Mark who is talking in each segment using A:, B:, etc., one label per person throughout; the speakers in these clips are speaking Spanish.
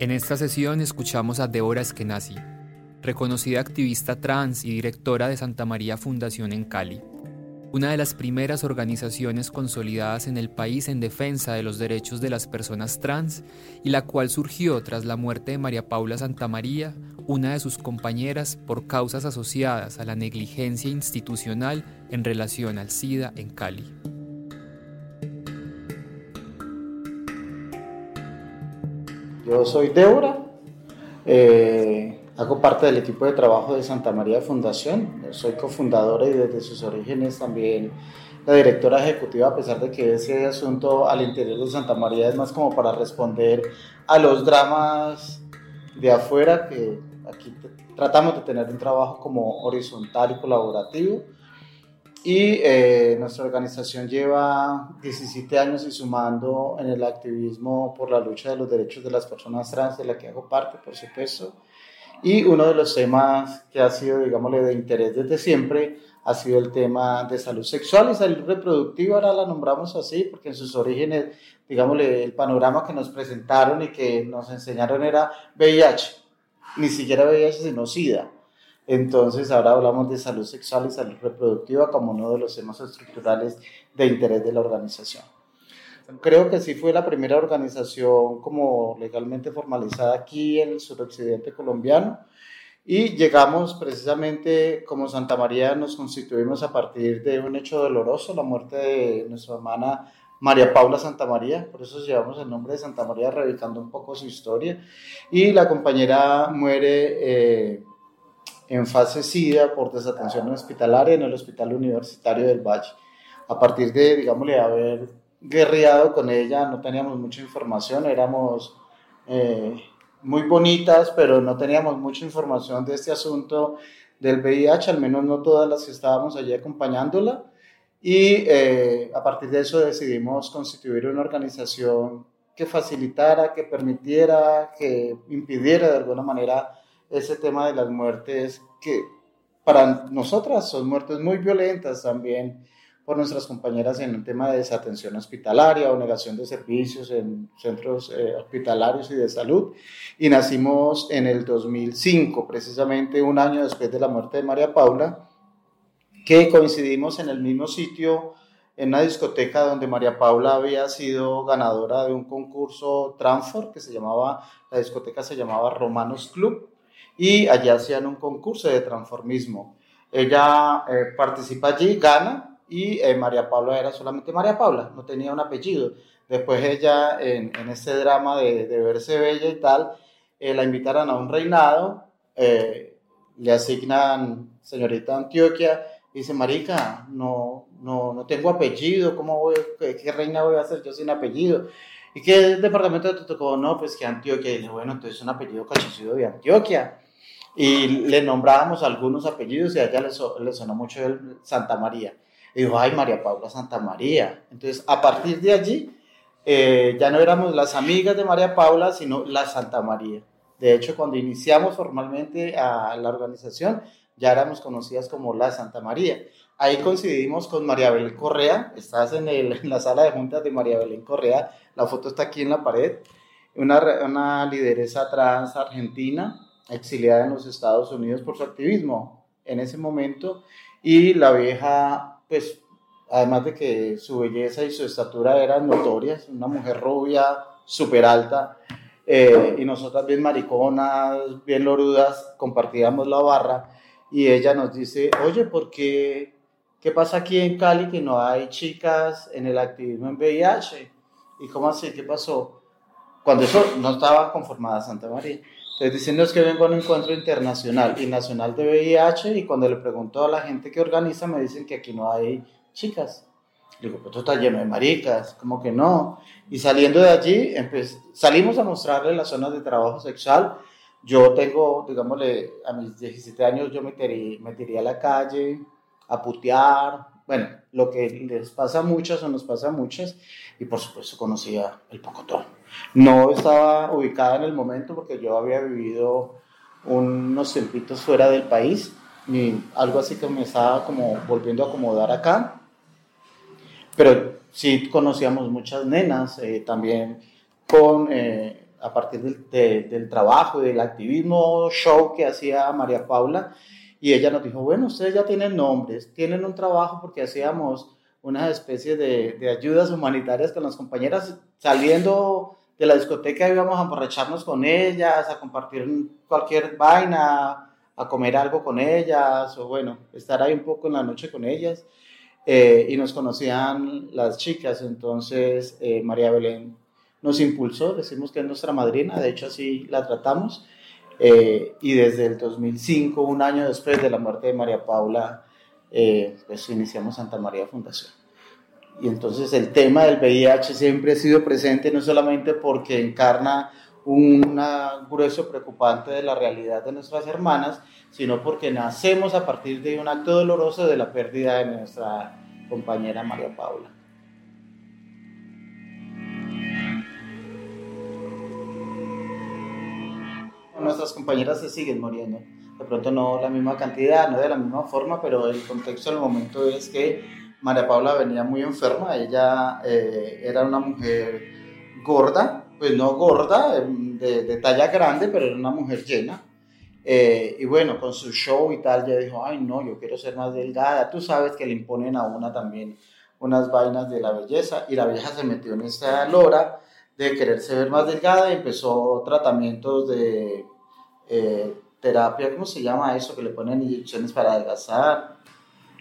A: En esta sesión escuchamos a Débora Eskenazi, reconocida activista trans y directora de Santa María Fundación en Cali, una de las primeras organizaciones consolidadas en el país en defensa de los derechos de las personas trans y la cual surgió tras la muerte de María Paula Santamaría, una de sus compañeras, por causas asociadas a la negligencia institucional en relación al SIDA en Cali.
B: Yo soy Débora, eh, hago parte del equipo de trabajo de Santa María Fundación, soy cofundadora y desde sus orígenes también la directora ejecutiva, a pesar de que ese asunto al interior de Santa María es más como para responder a los dramas de afuera, que aquí tratamos de tener un trabajo como horizontal y colaborativo y eh, nuestra organización lleva 17 años y sumando en el activismo por la lucha de los derechos de las personas trans, de la que hago parte, por supuesto. Y uno de los temas que ha sido, digámosle, de interés desde siempre ha sido el tema de salud sexual y salud reproductiva. Ahora la nombramos así porque en sus orígenes, digámosle, el panorama que nos presentaron y que nos enseñaron era VIH. Ni siquiera VIH, sino SIDA. Entonces ahora hablamos de salud sexual y salud reproductiva como uno de los temas estructurales de interés de la organización. Creo que sí fue la primera organización como legalmente formalizada aquí en el suroccidente colombiano y llegamos precisamente como Santa María nos constituimos a partir de un hecho doloroso, la muerte de nuestra hermana María Paula Santa María, por eso llevamos el nombre de Santa María, reivindicando un poco su historia. Y la compañera muere eh, en fase SIDA por desatención hospitalaria en el Hospital Universitario del Valle. A partir de, digámosle, haber guerreado con ella, no teníamos mucha información, éramos eh, muy bonitas, pero no teníamos mucha información de este asunto del VIH, al menos no todas las que estábamos allí acompañándola. Y eh, a partir de eso decidimos constituir una organización que facilitara, que permitiera, que impidiera de alguna manera ese tema de las muertes que para nosotras son muertes muy violentas también por nuestras compañeras en el tema de desatención hospitalaria o negación de servicios en centros eh, hospitalarios y de salud. Y nacimos en el 2005, precisamente un año después de la muerte de María Paula, que coincidimos en el mismo sitio, en una discoteca donde María Paula había sido ganadora de un concurso Transfor, que se llamaba, la discoteca se llamaba Romanos Club y allá hacían un concurso de transformismo. Ella eh, participa allí, gana y eh, María Paula era solamente María Paula, no tenía un apellido. Después ella, en, en este drama de, de, verse bella y tal, eh, la invitaron a un reinado, le asignan señorita Antioquia, dice, Marica, no, no, no tengo apellido, ¿cómo voy, qué, qué reina voy a hacer yo sin apellido? ¿Y qué departamento te tocó? No, pues que Antioquia. Y dice, bueno, entonces un apellido cachucido de Antioquia y le nombrábamos algunos apellidos y a ella le, sonó mucho el Santa María. Y dijo, ay, María Paula Santa María. Entonces, a partir de allí, eh, ya no éramos las amigas de María Paula, sino la Santa María. De hecho, cuando iniciamos formalmente a la organización, ya éramos conocidas como la Santa María. Ahí coincidimos con María Belén Correa, estás en, el, en la sala de juntas de María Belén Correa, la foto está aquí en la pared, una, una lideresa trans argentina, exiliada en los Estados Unidos por su activismo en ese momento. Y la vieja, pues, además de que su belleza y su estatura eran notorias, una mujer rubia, súper alta, eh, y nosotras bien mariconas, bien lorudas, compartíamos la barra, y ella nos dice, oye, ¿por qué, qué pasa aquí en Cali que no hay chicas en el activismo en VIH? ¿Y cómo así? ¿Qué pasó? Cuando eso no estaba conformada Santa María. Entonces diciendo es que vengo a un encuentro internacional y nacional de VIH y cuando le pregunto a la gente que organiza me dicen que aquí no hay chicas. digo, pues esto está lleno de maricas, como que no. Y saliendo de allí, salimos a mostrarle las zonas de trabajo sexual. Yo tengo, digámosle, a mis 17 años yo me tiré a la calle a putear, bueno, lo que les pasa a muchas o nos pasa a muchas, y por supuesto conocía el Pocotón. No estaba ubicada en el momento porque yo había vivido unos tiempitos fuera del país, y algo así que me estaba como volviendo a acomodar acá, pero sí conocíamos muchas nenas, eh, también con... Eh, a partir del, del trabajo y del activismo show que hacía María Paula, y ella nos dijo, bueno, ustedes ya tienen nombres, tienen un trabajo porque hacíamos una especie de, de ayudas humanitarias con las compañeras. Saliendo de la discoteca íbamos a emborracharnos con ellas, a compartir cualquier vaina, a comer algo con ellas, o bueno, estar ahí un poco en la noche con ellas. Eh, y nos conocían las chicas, entonces eh, María Belén nos impulsó, decimos que es nuestra madrina, de hecho así la tratamos, eh, y desde el 2005, un año después de la muerte de María Paula, eh, pues iniciamos Santa María Fundación. Y entonces el tema del VIH siempre ha sido presente, no solamente porque encarna un grueso preocupante de la realidad de nuestras hermanas, sino porque nacemos a partir de un acto doloroso de la pérdida de nuestra compañera María Paula. Nuestras compañeras se siguen muriendo. De pronto no la misma cantidad, no de la misma forma, pero el contexto del momento es que María Paula venía muy enferma. Ella eh, era una mujer gorda, pues no gorda, de, de, talla grande, pero era una mujer llena. Eh, y bueno, con su show y tal, ella dijo, ay no, yo quiero ser más delgada. Tú sabes que le imponen a una también unas vainas de la belleza y la vieja se metió en esa lora de quererse ver más delgada empezó tratamientos de eh, terapia, ¿cómo se llama eso? Que le ponen inyecciones para adelgazar,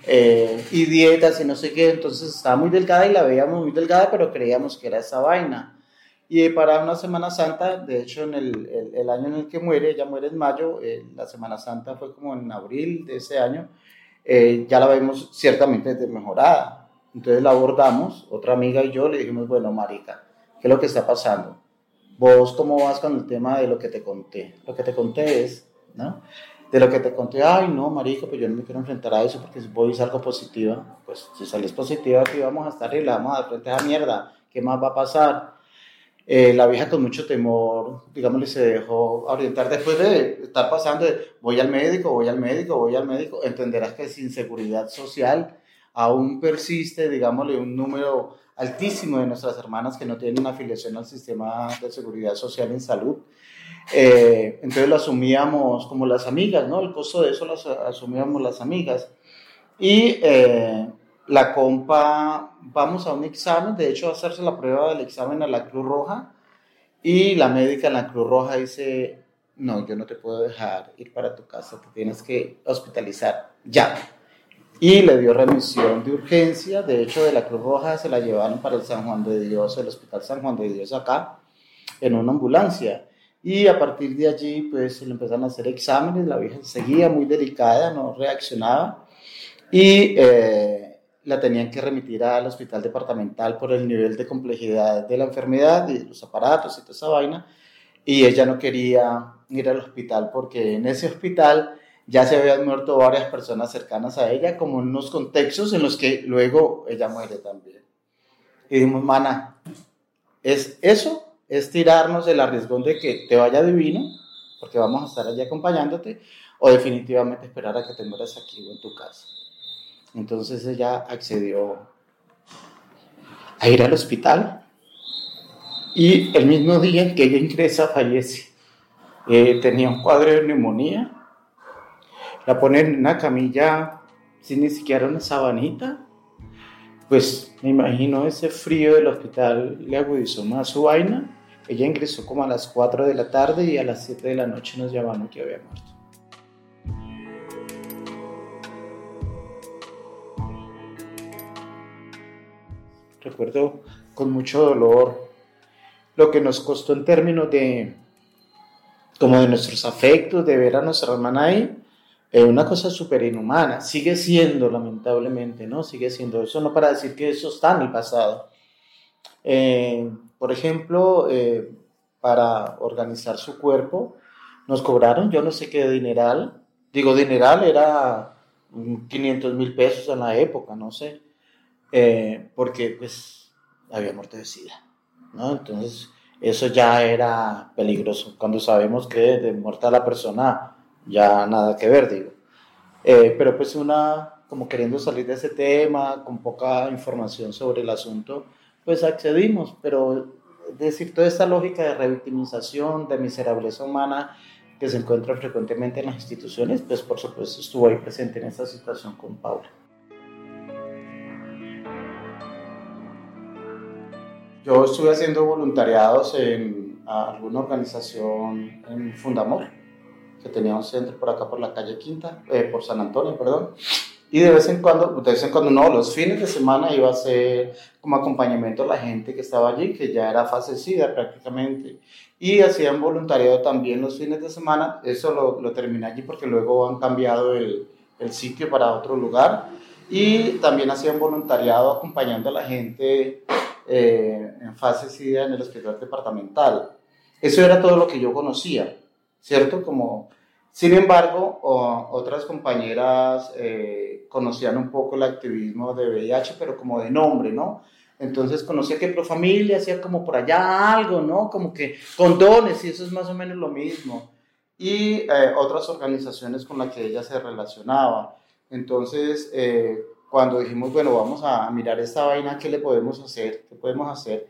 B: eh, y dietas y no sé qué, entonces estaba muy delgada y la veíamos muy delgada, pero creíamos que era esa vaina. Y para una Semana Santa, de hecho en el, el, año en el que muere, ella muere en mayo, eh, la Semana Santa fue como en abril de ese año, ya la vemos ciertamente mejorada. Entonces la abordamos, otra amiga y yo le dijimos, bueno, marica, ¿qué es lo que está pasando? ¿Vos cómo vas con el tema de lo que te conté? Lo que te conté es, ¿no? De lo que te conté, ay, no, marica, pues yo no me quiero enfrentar a eso porque si voy a salgo positiva, pues si sales positiva aquí vamos a estar y le vamos a dar frente a esa mierda, ¿qué más va a pasar? Eh, la vieja con mucho temor, digámosle, se dejó orientar después de estar pasando de voy al médico, voy al médico, voy al médico, entenderás que sin seguridad social aún persiste, digámosle, un número altísimo de nuestras hermanas que no tienen una afiliación al sistema de seguridad social en salud. Eh, entonces lo asumíamos como las amigas, ¿no? El costo de eso lo asumíamos las amigas. Y eh, la compa, vamos a un examen, de hecho, a hacerse la prueba del examen a la Cruz Roja. Y la médica en la Cruz Roja dice, no, yo no te puedo dejar ir para tu casa, te tienes que hospitalizar ya y le dio remisión de urgencia. De hecho, de la Cruz Roja se la llevaron para el San Juan de Dios, el Hospital San Juan de Dios acá, en una ambulancia. Y a partir de allí, pues le empezaron a hacer exámenes, la vieja seguía muy delicada, no reaccionaba, y eh, la tenían que remitir al hospital departamental por el nivel de complejidad de la enfermedad y los aparatos y toda esa vaina, y ella no quería ir al hospital porque en ese hospital ya se habían muerto varias personas cercanas a ella, como en unos contextos en los que luego ella muere también. Y dijimos, mana, ¿es eso? ¿Es tirarnos el arriesgón de que te vaya divino, porque vamos a estar allí acompañándote, o definitivamente esperar a que te mueras aquí o en tu casa? Entonces ella accedió a ir al hospital y el mismo día en que ella ingresa fallece. Eh, tenía un cuadro de neumonía la ponen en una camilla sin ni siquiera una sabanita, pues me imagino ese frío del hospital le agudizó más su vaina. Ella ingresó como a las 4 de la tarde y a las 7 de la noche nos llamaron que había muerto. Recuerdo con mucho dolor lo que nos costó en términos de como de nuestros afectos, de ver a nuestra hermana ahí, es una cosa súper inhumana, sigue siendo lamentablemente, ¿no? Sigue siendo eso, no para decir que eso está en el pasado. Eh, por ejemplo, eh, para organizar su cuerpo, Nos cobraron, yo no sé qué dineral, digo dineral era 500 mil pesos en la época, no sé, eh, porque pues había muerte de SIDA, ¿no? Entonces eso ya era peligroso, cuando sabemos que de muerta la persona ya nada que ver, digo. Eh, pero pues una, como queriendo salir de ese tema, con poca información sobre el asunto, pues accedimos, pero decir, toda esta lógica de revictimización, de miserableza humana que se encuentra frecuentemente en las instituciones, pues por supuesto estuvo ahí presente en esta situación con Paula. Yo estuve haciendo voluntariados en alguna organización en Fundamor, que tenía un centro por acá por la calle Quinta, eh, por San Antonio, perdón. Y de vez en cuando, de vez en cuando no, los fines de semana iba a ser como acompañamiento a la gente que estaba allí, que ya era SIDA prácticamente. Y hacían voluntariado también los fines de semana. Eso lo, lo terminé allí porque luego han cambiado el, el sitio para otro lugar. Y también hacían voluntariado acompañando a la gente eh, en fase SIDA en el hospital departamental. Eso era todo lo que yo conocía, ¿cierto? Como, sin embargo, otras compañeras eh, conocían un poco el activismo de VIH, pero como de nombre, ¿no? Entonces conocía que Profamilia hacía como por allá algo, ¿no? Como que condones y eso es más o menos lo mismo. Y eh, otras organizaciones con las que ella se relacionaba. Entonces, eh, cuando dijimos, bueno, vamos a mirar esta vaina, ¿qué le podemos hacer? ¿Qué podemos hacer?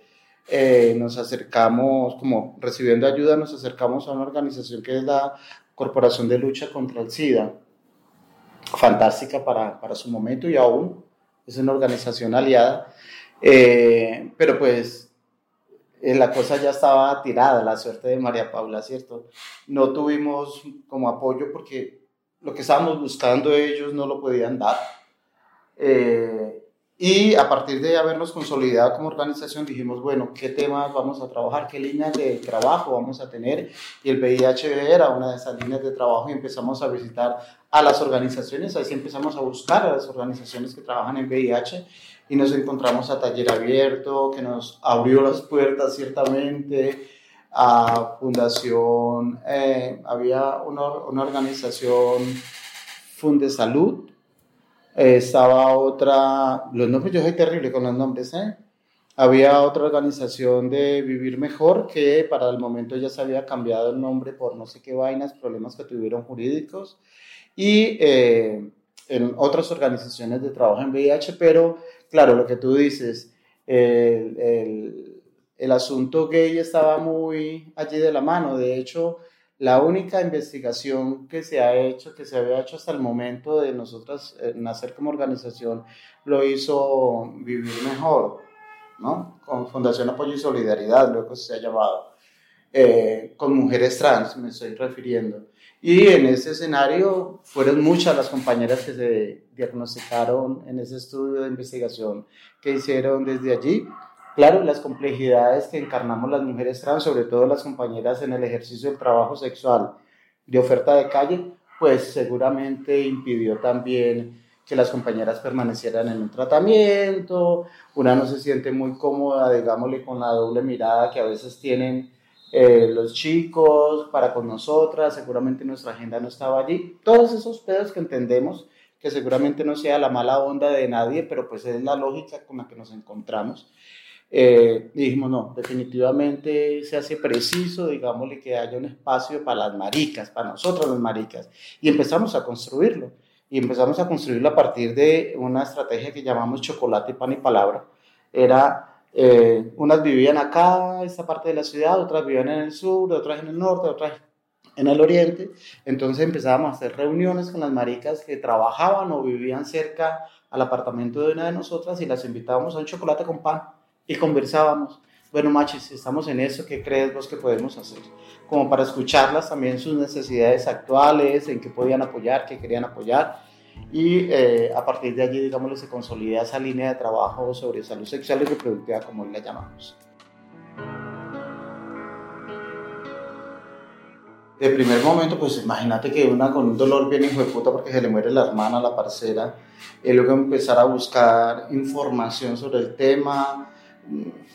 B: Eh, nos acercamos, como recibiendo ayuda, nos acercamos a una organización que es la Corporación de Lucha contra el SIDA. Fantástica para, para su momento y aún es una organización aliada eh, pero pues eh, la cosa ya estaba tirada, la suerte de María Paula, ¿cierto? No tuvimos como apoyo porque lo que estábamos buscando ellos no lo podían dar. Eh, y a partir de habernos consolidado como organización, dijimos, bueno, ¿qué temas vamos a trabajar? ¿Qué líneas de trabajo vamos a tener? Y el VIH era una de esas líneas de trabajo y empezamos a visitar a las organizaciones, así empezamos a buscar a las organizaciones que trabajan en VIH y nos encontramos a Taller Abierto, que nos abrió las puertas ciertamente, a Fundación, eh, había una, una, organización Fundesalud, estaba otra, los nombres, yo soy terrible con los nombres, ¿eh? Había otra organización de Vivir Mejor que para el momento ya se había cambiado el nombre por no sé qué vainas, problemas que tuvieron jurídicos. Y eh, en otras organizaciones de trabajo en VIH, pero claro, lo que tú dices, el, el, el, asunto gay estaba muy allí de la mano. De hecho, la única investigación que se ha hecho, que se había hecho hasta el momento de nosotras eh, nacer como organización, lo hizo Vivir Mejor, ¿no? Con Fundación Apoyo y Solidaridad, luego se ha llamado. Eh, con mujeres trans, me estoy refiriendo. Y en ese escenario fueron muchas las compañeras que se diagnosticaron en ese estudio de investigación que hicieron desde allí. Claro, las complejidades que encarnamos las mujeres trans, sobre todo las compañeras en el ejercicio del trabajo sexual de oferta de calle, pues seguramente impidió también que las compañeras permanecieran en un tratamiento, una no se siente muy cómoda, digámosle, con la doble mirada que a veces tienen eh, los chicos, para con nosotras, seguramente nuestra agenda no estaba allí. Todos esos pedos que entendemos, que seguramente no sea la mala onda de nadie, pero pues es la lógica con la que nos encontramos. Eh, dijimos, no, definitivamente se hace preciso, digámosle, que haya un espacio para las maricas, para nosotros las maricas. Y empezamos a construirlo. Y empezamos a construirlo a partir de una estrategia que llamamos chocolate, pan y palabra. Era eh, unas vivían acá, esta parte de la ciudad, otras vivían en el sur, otras en el norte, otras en el oriente. Entonces empezábamos a hacer reuniones con las maricas que trabajaban o vivían cerca al apartamento de una de nosotras y las invitábamos a un chocolate con pan y conversábamos. Bueno, machis, estamos en eso, ¿qué crees vos que podemos hacer? Como para escucharlas también sus necesidades actuales, en qué podían apoyar, qué querían apoyar y eh, a partir de allí, digamos, se consolida esa línea de trabajo sobre salud sexual y reproductiva, como la llamamos. De primer momento, pues imagínate que una con un dolor bien hijo de puta porque se le muere la hermana, la parcera, y luego empezar a buscar información sobre el tema.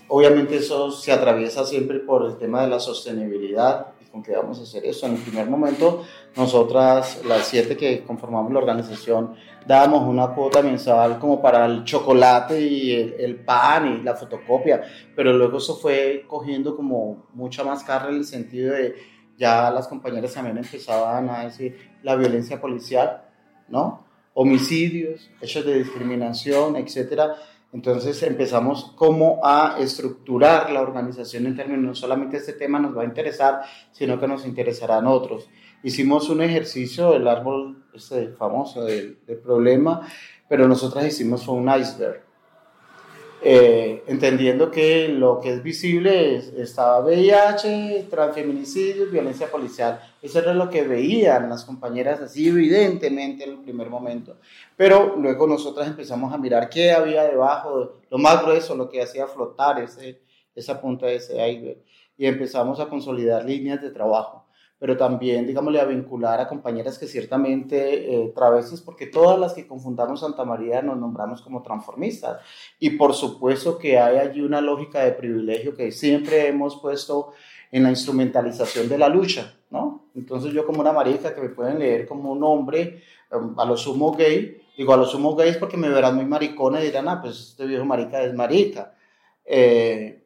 B: Obviamente eso se atraviesa siempre por el tema de la sostenibilidad, con qué vamos a hacer eso. En el primer momento, nosotras, las siete que conformamos la organización, dábamos una cuota mensual como para el chocolate y el, pan y la fotocopia, pero luego eso fue cogiendo como mucha más carga en el sentido de ya las compañeras también empezaban a decir la violencia policial, ¿no? Homicidios, hechos de discriminación, etcétera entonces empezamos como a estructurar la organización en términos, no solamente este tema nos va a interesar, sino que nos interesarán otros. Hicimos un ejercicio del árbol este famoso del problema, pero nosotras hicimos un iceberg. Eh, entendiendo que lo que es visible estaba VIH, transfeminicidios, violencia policial. Eso era lo que veían las compañeras así evidentemente en el primer momento. Pero luego nosotras empezamos a mirar qué había debajo, lo más grueso, lo que hacía flotar ese, esa punta de ese iceberg. Y empezamos a consolidar líneas de trabajo pero también, digámosle, a vincular a compañeras que ciertamente eh, porque todas las que confundamos Santa María nos nombramos como transformistas. Y por supuesto que hay allí una lógica de privilegio que siempre hemos puesto en la instrumentalización de la lucha, ¿no? Entonces yo como una marica que me pueden leer como un hombre, em, a lo sumo gay, digo a lo sumo gay es porque me verán muy maricona y dirán, ah, pues este viejo marica es marica. Eh,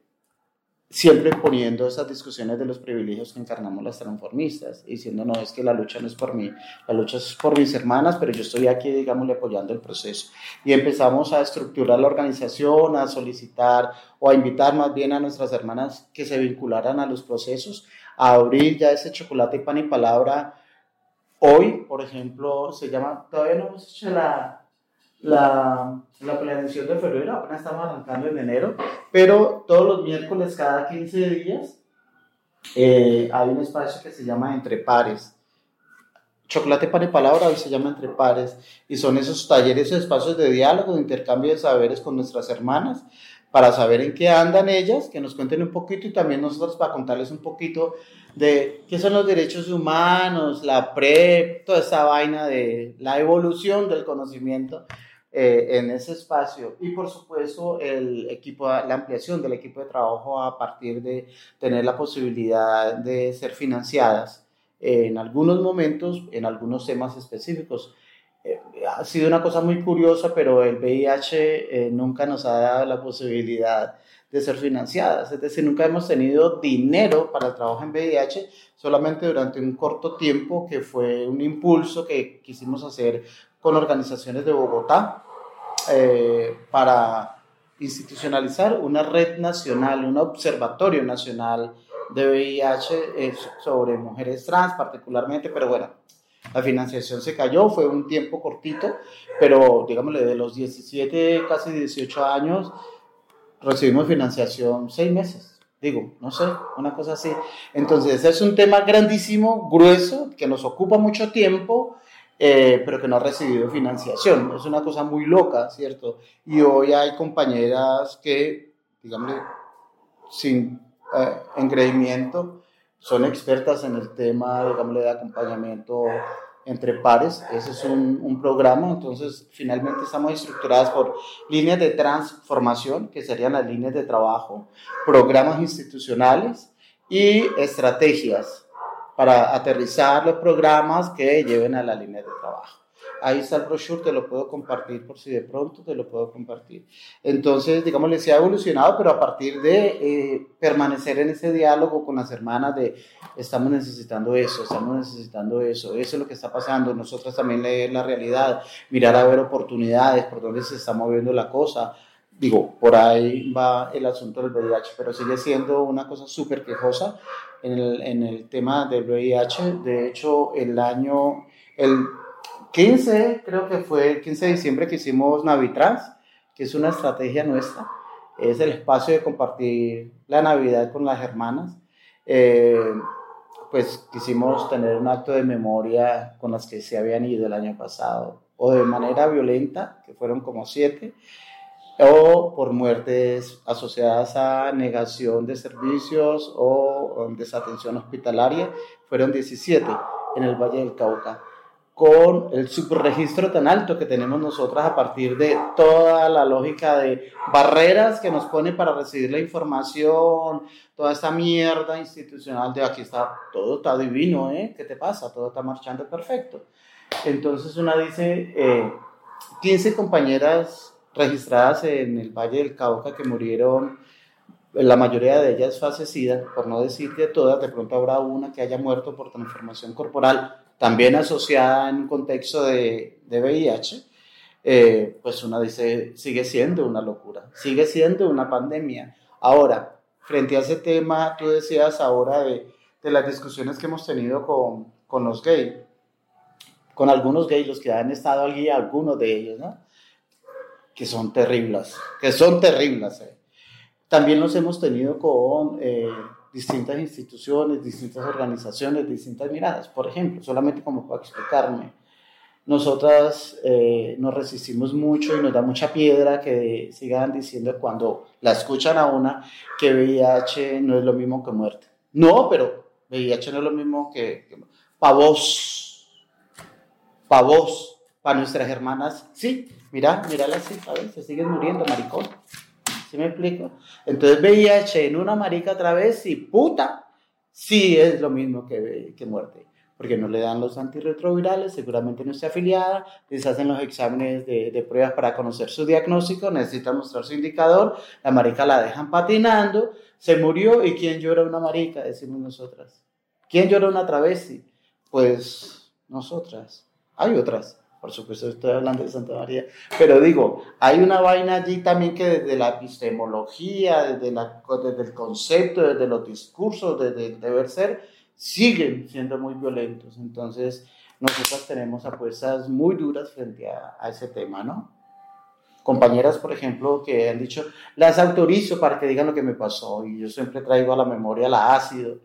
B: siempre poniendo esas discusiones de los privilegios que encarnamos las transformistas, diciendo, no, es que la lucha no es por mí, la lucha es por mis hermanas, pero yo estoy aquí, digámosle, apoyando el proceso. Y empezamos a estructurar la organización, a solicitar o a invitar más bien a nuestras hermanas que se vincularan a los procesos, a abrir ya ese chocolate, pan y palabra. Hoy, por ejemplo, se llama, todavía no hemos hecho la, la, la planeación de febrero, apenas estamos arrancando en enero, pero todos los miércoles, cada 15 días, eh, hay un espacio que se llama Entre Pares. Chocolate, pan y palabra hoy se llama Entre Pares y son esos talleres, esos espacios de diálogo, de intercambio de saberes con nuestras hermanas para saber en qué andan ellas, que nos cuenten un poquito y también nosotros para contarles un poquito de qué son los derechos humanos, la PREP, toda esa vaina de la evolución del conocimiento eh, en ese espacio. Y por supuesto el equipo, la ampliación del equipo de trabajo a partir de tener la posibilidad de ser financiadas en algunos momentos, en algunos temas específicos. Eh, ha sido una cosa muy curiosa, pero el VIH eh, nunca nos ha dado la posibilidad de ser financiadas, es decir, nunca hemos tenido dinero para el trabajo en VIH, solamente durante un corto tiempo que fue un impulso que quisimos hacer con organizaciones de Bogotá, eh, para institucionalizar una red nacional, un observatorio nacional de VIH eh, sobre mujeres trans particularmente, pero bueno, la financiación se cayó, fue un tiempo cortito, pero digámosle de los 17, casi 18 años, recibimos financiación seis meses, digo, no sé, una cosa así. Entonces es un tema grandísimo, grueso, que nos ocupa mucho tiempo eh, pero que no ha recibido financiación. Es una cosa muy loca, ¿cierto? Y hoy hay compañeras que, digamos, sin eh, engreimiento, son expertas en el tema, digamos, de acompañamiento entre pares. Ese es un, un, programa, entonces finalmente estamos estructuradas por líneas de transformación, que serían las líneas de trabajo, programas institucionales y estrategias para aterrizar los programas que lleven a la línea de trabajo. Ahí está el brochure, te lo puedo compartir por si de pronto te lo puedo compartir. Entonces, digamos, les ha evolucionado, pero a partir de eh, permanecer en ese diálogo con las hermanas de estamos necesitando eso, estamos necesitando eso, eso es lo que está pasando, nosotros también leer la realidad, mirar a ver oportunidades, por dónde se está moviendo la cosa, digo, por ahí va el asunto del VIH, pero sigue siendo una cosa súper quejosa en el, en el, tema del VIH. De hecho, el año, el 15, creo que fue el 15 de diciembre que hicimos Navitrans, que es una estrategia nuestra, es el espacio de compartir la Navidad con las hermanas. Eh, pues quisimos tener un acto de memoria con las que se habían ido el año pasado, o de manera violenta, que fueron como siete, o por muertes asociadas a negación de servicios o, desatención hospitalaria, fueron 17 en el Valle del Cauca. con el subregistro tan alto que tenemos nosotras a partir de toda la lógica de barreras que nos pone para recibir la información, toda esta mierda institucional de aquí está, todo está divino, ¿eh? ¿Qué te pasa? Todo está marchando perfecto. Entonces una dice, eh, 15 compañeras registradas en el Valle del Cauca que murieron, la mayoría de ellas fallecida, por no decir de todas, de pronto habrá una que haya muerto por transformación corporal también asociada en un contexto de, de VIH, eh, pues una dice, sigue siendo una locura, sigue siendo una pandemia. Ahora, frente a ese tema, tú decías ahora de, de las discusiones que hemos tenido con, con, los gays, con algunos gays, los que han estado allí, algunos de ellos, ¿no? Que son terribles, que son terribles. Eh. También los hemos tenido con... Eh, distintas instituciones, distintas organizaciones, distintas miradas. Por ejemplo, solamente como para explicarme, nosotras eh, nos resistimos mucho y nos da mucha piedra que sigan diciendo cuando la escuchan a una que VIH no es lo mismo que muerte. No, pero VIH no es lo mismo que, que para vos, para vos, para nuestras hermanas, sí, mira, mírala así, ver, se siguen muriendo, maricón. ¿Sí me explico? Entonces VIH en una marica otra vez y puta, sí es lo mismo que, que muerte. Porque no le dan los antirretrovirales, seguramente no está afiliada, les hacen los exámenes de, de pruebas para conocer su diagnóstico, necesitan mostrar su indicador, la marica la dejan patinando, se murió y ¿quién llora una marica? Decimos nosotras. ¿Quién llora una travesti? Pues nosotras. Hay otras por supuesto estoy hablando de Santa María, pero digo, hay una vaina allí también que desde la epistemología, desde, la, desde el concepto, desde los discursos, desde el deber ser, siguen siendo muy violentos. Entonces, nosotras tenemos apuestas muy duras frente a, a ese tema, ¿no? Compañeras, por ejemplo, que han dicho, las autorizo para que digan lo que me pasó, y yo siempre traigo a la memoria la ácido,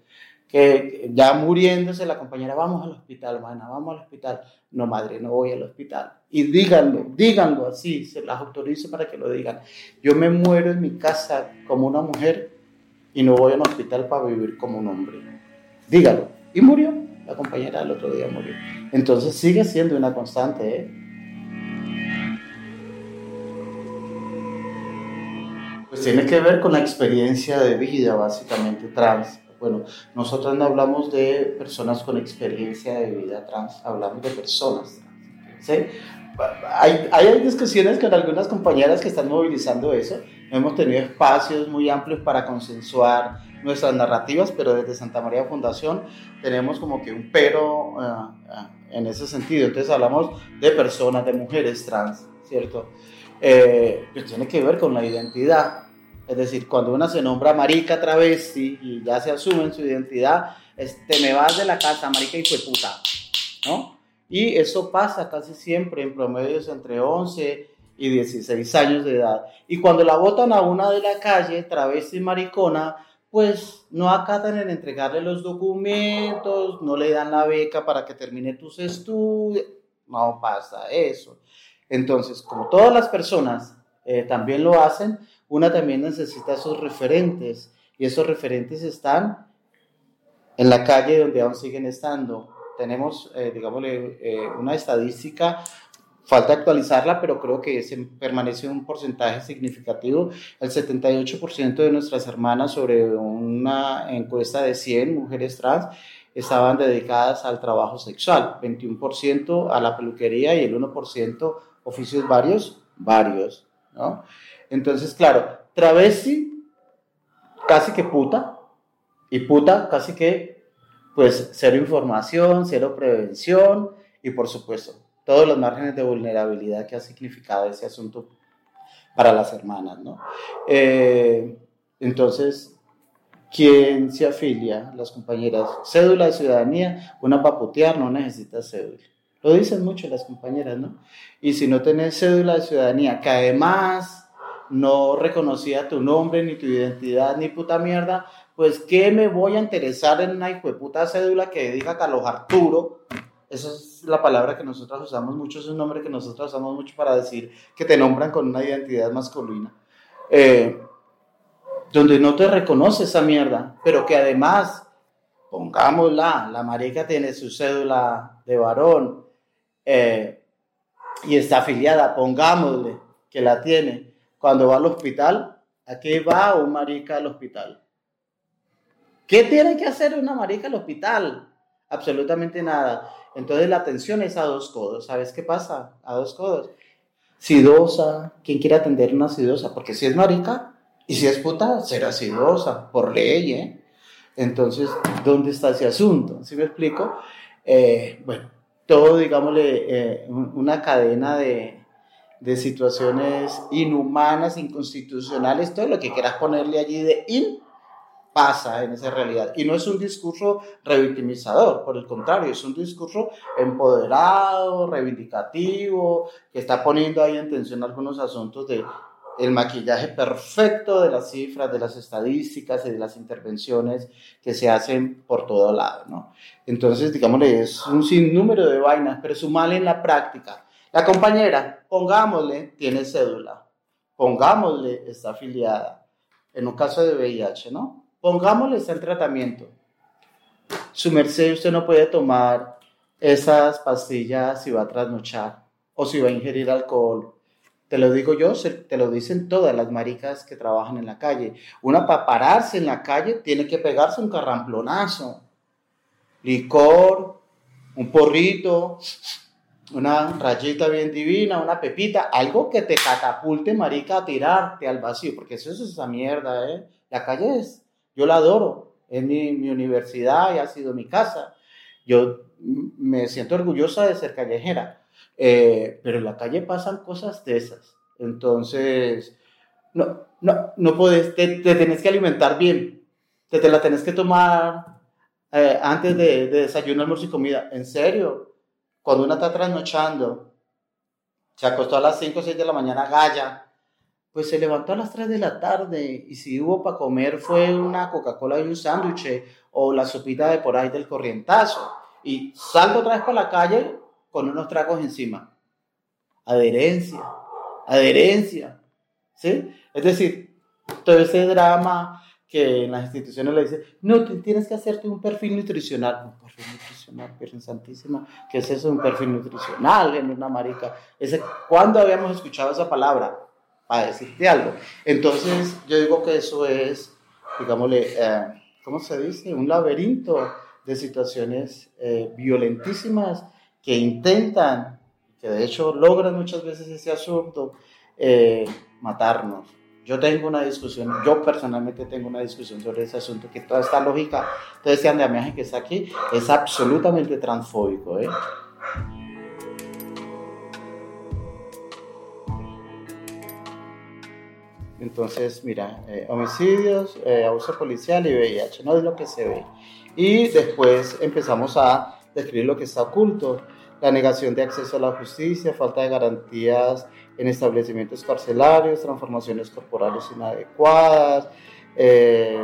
B: que ya muriéndose la compañera, vamos al hospital, hermana, vamos al hospital. No, madre, no voy al hospital. Y díganlo, díganlo así, se las autorizo para que lo digan. Yo me muero en mi casa como una mujer y no voy al hospital para vivir como un hombre. Dígalo. Y murió, la compañera el otro día murió. Entonces sigue siendo una constante, ¿eh? Pues tiene que ver con la experiencia de vida, básicamente, trans bueno, nosotros no hablamos de personas con experiencia de vida trans, hablamos de personas trans. ¿sí? Hay, hay discusiones con algunas compañeras que están movilizando eso. Hemos tenido espacios muy amplios para consensuar nuestras narrativas, pero desde Santa María Fundación tenemos como que un pero uh, en ese sentido. Entonces hablamos de personas, de mujeres trans, ¿cierto? Eh, que tiene que ver con la identidad. Es decir, cuando una se nombra marica travesti y ya se asume en su identidad, te me vas de la casa, marica y fue puta, ¿no? Y eso pasa casi siempre en promedios entre 11 y 16 años de edad. Y cuando la botan a una de la calle, travesti maricona, pues no acatan en entregarle los documentos, no le dan la beca para que termine tus estudios, no pasa eso. Entonces, como todas las personas eh, también lo hacen, una también necesita sus referentes y esos referentes están en la calle donde aún siguen estando. Tenemos, eh, eh, una estadística, falta actualizarla, pero creo que ese permanece un porcentaje significativo. El 78% de nuestras hermanas sobre una encuesta de 100 mujeres trans estaban dedicadas al trabajo sexual, 21% a la peluquería y el 1% oficios varios, varios, ¿no? Entonces, claro, travesti, casi que puta, y puta, casi que, pues, cero información, cero prevención, y por supuesto, todos los márgenes de vulnerabilidad que ha significado ese asunto para las hermanas, ¿no? Eh, entonces, ¿quién se afilia? Las compañeras, cédula de ciudadanía, una paputear no necesita cédula. Lo dicen mucho las compañeras, ¿no? Y si no tenés cédula de ciudadanía, que además no reconocía tu nombre, ni tu identidad, ni puta mierda, pues ¿qué me voy a interesar en una puta cédula que diga Carlos Arturo? Esa es la palabra que nosotros usamos mucho, es un nombre que nosotros usamos mucho para decir que te nombran con una identidad masculina. Eh, donde no te reconoce esa mierda, pero que además, pongámosla, la marica tiene su cédula de varón eh, y está afiliada, pongámosle que la tiene, cuando va al hospital, ¿a qué va un marica al hospital? ¿Qué tiene que hacer una marica al hospital? Absolutamente nada. Entonces la atención es a dos codos. ¿Sabes qué pasa? A dos codos. Sidosa, ¿quién quiere atender una sidosa? Porque si es marica y si es puta, será sidosa, por ley, ¿eh? Entonces, ¿dónde está ese asunto? ¿Sí me explico? Eh, bueno, todo, digámosle, eh, una cadena de, de situaciones inhumanas, inconstitucionales, todo lo que quieras ponerle allí de in, pasa en esa realidad. Y no es un discurso revictimizador, por el contrario, es un discurso empoderado, reivindicativo, que está poniendo ahí en tensión algunos asuntos de el maquillaje perfecto de las cifras, de las estadísticas y de las intervenciones que se hacen por todo lado, ¿no? Entonces, digámosle, es un sinnúmero de vainas, pero mal en la práctica. La compañera, pongámosle, tiene cédula, pongámosle, está afiliada, en un caso de VIH, ¿no? Pongámosle, está en tratamiento. Su merced, usted no puede tomar esas pastillas si va a trasnochar o si va a ingerir alcohol te lo digo yo, te lo dicen todas las maricas que trabajan en la calle. Una para pararse en la calle tiene que pegarse un carramplonazo. Licor, un porrito, una rayita bien divina, una pepita, algo que te catapulte, marica, a tirarte al vacío, porque eso es esa mierda, ¿eh? La calle es, yo la adoro, es mi, mi universidad y ha sido mi casa. Yo me siento orgullosa de ser callejera eh, pero en la calle pasan cosas de esas. Entonces, no, no, no puedes, te, te tenés que alimentar bien, te, te la tenés que tomar eh, antes de, de, desayuno, almuerzo y comida. En serio, cuando una está trasnochando, se acostó a las 5 o 6 de la mañana, galla, pues se levantó a las 3 de la tarde y si hubo para comer fue una Coca-Cola y un sándwich o la sopita de por ahí del corrientazo. Y salgo otra vez para la calle con unos tragos encima. Adherencia, adherencia. ¿Sí? Es decir, todo ese drama que en las instituciones le dicen, no, tienes que hacerte un perfil nutricional. Un perfil nutricional, Virgen Santísima, ¿qué es eso? Un perfil nutricional en una marica. Ese, ¿Cuándo habíamos escuchado esa palabra? Para decirte algo. Entonces, yo digo que eso es, digámosle, eh, ¿cómo se dice? Un laberinto de situaciones eh, violentísimas que intentan, que de hecho logran muchas veces ese asunto, eh, matarnos. Yo tengo una discusión, yo personalmente tengo una discusión sobre ese asunto, que toda esta lógica, todo este andamiaje que está aquí, es absolutamente transfóbico. ¿eh? Entonces, mira, eh, homicidios, abuso policial y VIH, no es lo que se ve. Y después empezamos a describir lo que está oculto, la negación de acceso a la justicia, falta de garantías en establecimientos carcelarios, transformaciones corporales inadecuadas, eh,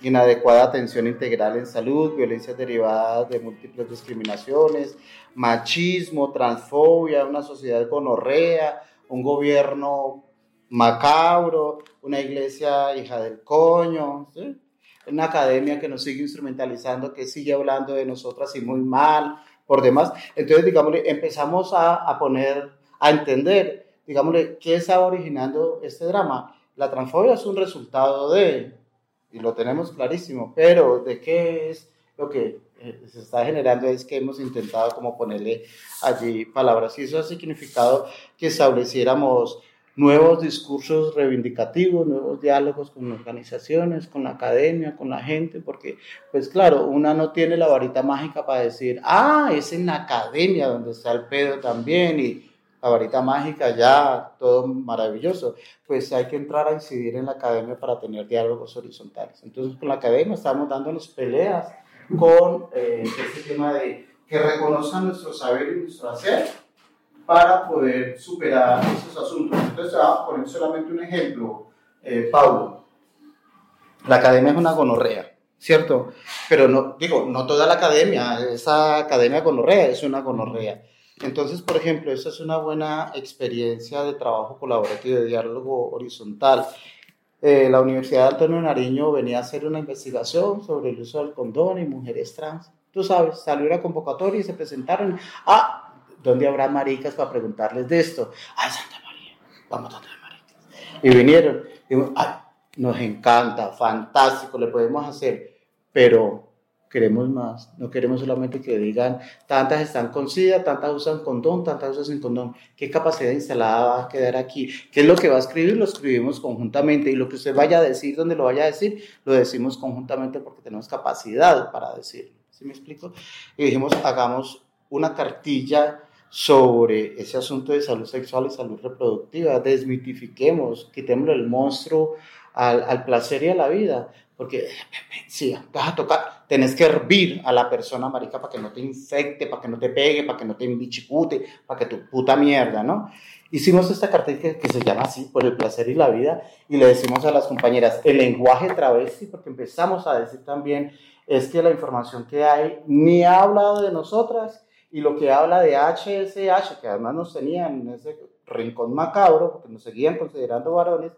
B: inadecuada atención integral en salud, violencias derivadas de múltiples discriminaciones, machismo, transfobia, una sociedad gonorrea, un gobierno macabro, una iglesia hija del coño, ¿sí? una academia que nos sigue instrumentalizando, que sigue hablando de nosotras y muy mal, por demás. Entonces, digámosle, empezamos a, a poner, a entender, digámosle, qué está originando este drama. La transfobia es un resultado de, y lo tenemos clarísimo, pero de qué es lo que eh, se está generando es que hemos intentado como ponerle allí palabras y eso ha significado que estableciéramos nuevos discursos reivindicativos, nuevos diálogos con organizaciones, con la academia, con la gente, porque, pues claro, una no tiene la varita mágica para decir, ah, es en la academia donde está el pedo también y la varita mágica ya, todo maravilloso. Pues hay que entrar a incidir en la academia para tener diálogos horizontales. Entonces, con la academia estamos dándonos peleas con eh, este tema de que reconozcan nuestro saber y nuestro hacer para poder superar esos asuntos. Entonces, voy a poner solamente un ejemplo, eh, Paulo. La academia es una gonorrea, ¿cierto? Pero no, digo, no toda la academia, esa academia gonorrea es una gonorrea. Entonces, por ejemplo, esa es una buena experiencia de trabajo colaborativo, de diálogo horizontal. Eh, la Universidad de Antonio Nariño venía a hacer una investigación sobre el uso del condón y mujeres trans. Tú sabes, salió la convocatoria y se presentaron. Ah, ¿dónde habrá maricas para preguntarles de esto? Ay, Santa María, vamos a tener maricas. Y vinieron, y, ay, nos encanta, fantástico, le podemos hacer, pero queremos más, no queremos solamente que digan, tantas están con SIDA, tantas usan condón, tantas usan condón, ¿qué capacidad instalada va a quedar aquí? ¿Qué es lo que va a escribir? Lo escribimos conjuntamente y lo que usted vaya a decir, donde lo vaya a decir, lo decimos conjuntamente porque tenemos capacidad para decirlo, ¿sí me explico? Y dijimos, hagamos una cartilla sobre ese asunto de salud sexual y salud reproductiva, desmitifiquemos, quitémosle el monstruo al, al placer y a la vida, porque si vas a tocar, tenés que hervir a la persona, marica, para que no te infecte, para que no te pegue, para que no te embichicute, para que tu puta mierda, ¿no? Hicimos esta carta que, que, se llama así, por el placer y la vida, y le decimos a las compañeras, el lenguaje travesti, porque empezamos a decir también, es que la información que hay ni ha hablado de nosotras, y lo que habla de HSH, que además nos tenían en ese rincón macabro, porque nos seguían considerando varones,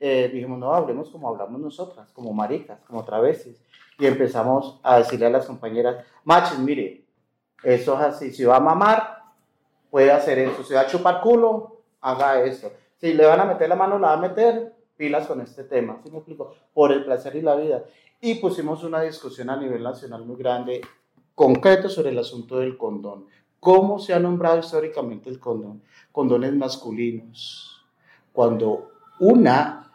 B: eh, dijimos, no, hablemos como hablamos nosotras, como maricas, como travestis. Y empezamos a decirle a las compañeras, machos, mire, eso es así, si va a mamar, puede hacer eso, si va a chupar culo, haga eso. Si le van a meter la mano, la va a meter, pilas con este tema, ¿sí me explico? Por el placer y la vida. Y pusimos una discusión a nivel nacional muy grande, concreto sobre el asunto del condón. ¿Cómo se ha nombrado históricamente el condón? Condones masculinos. Cuando una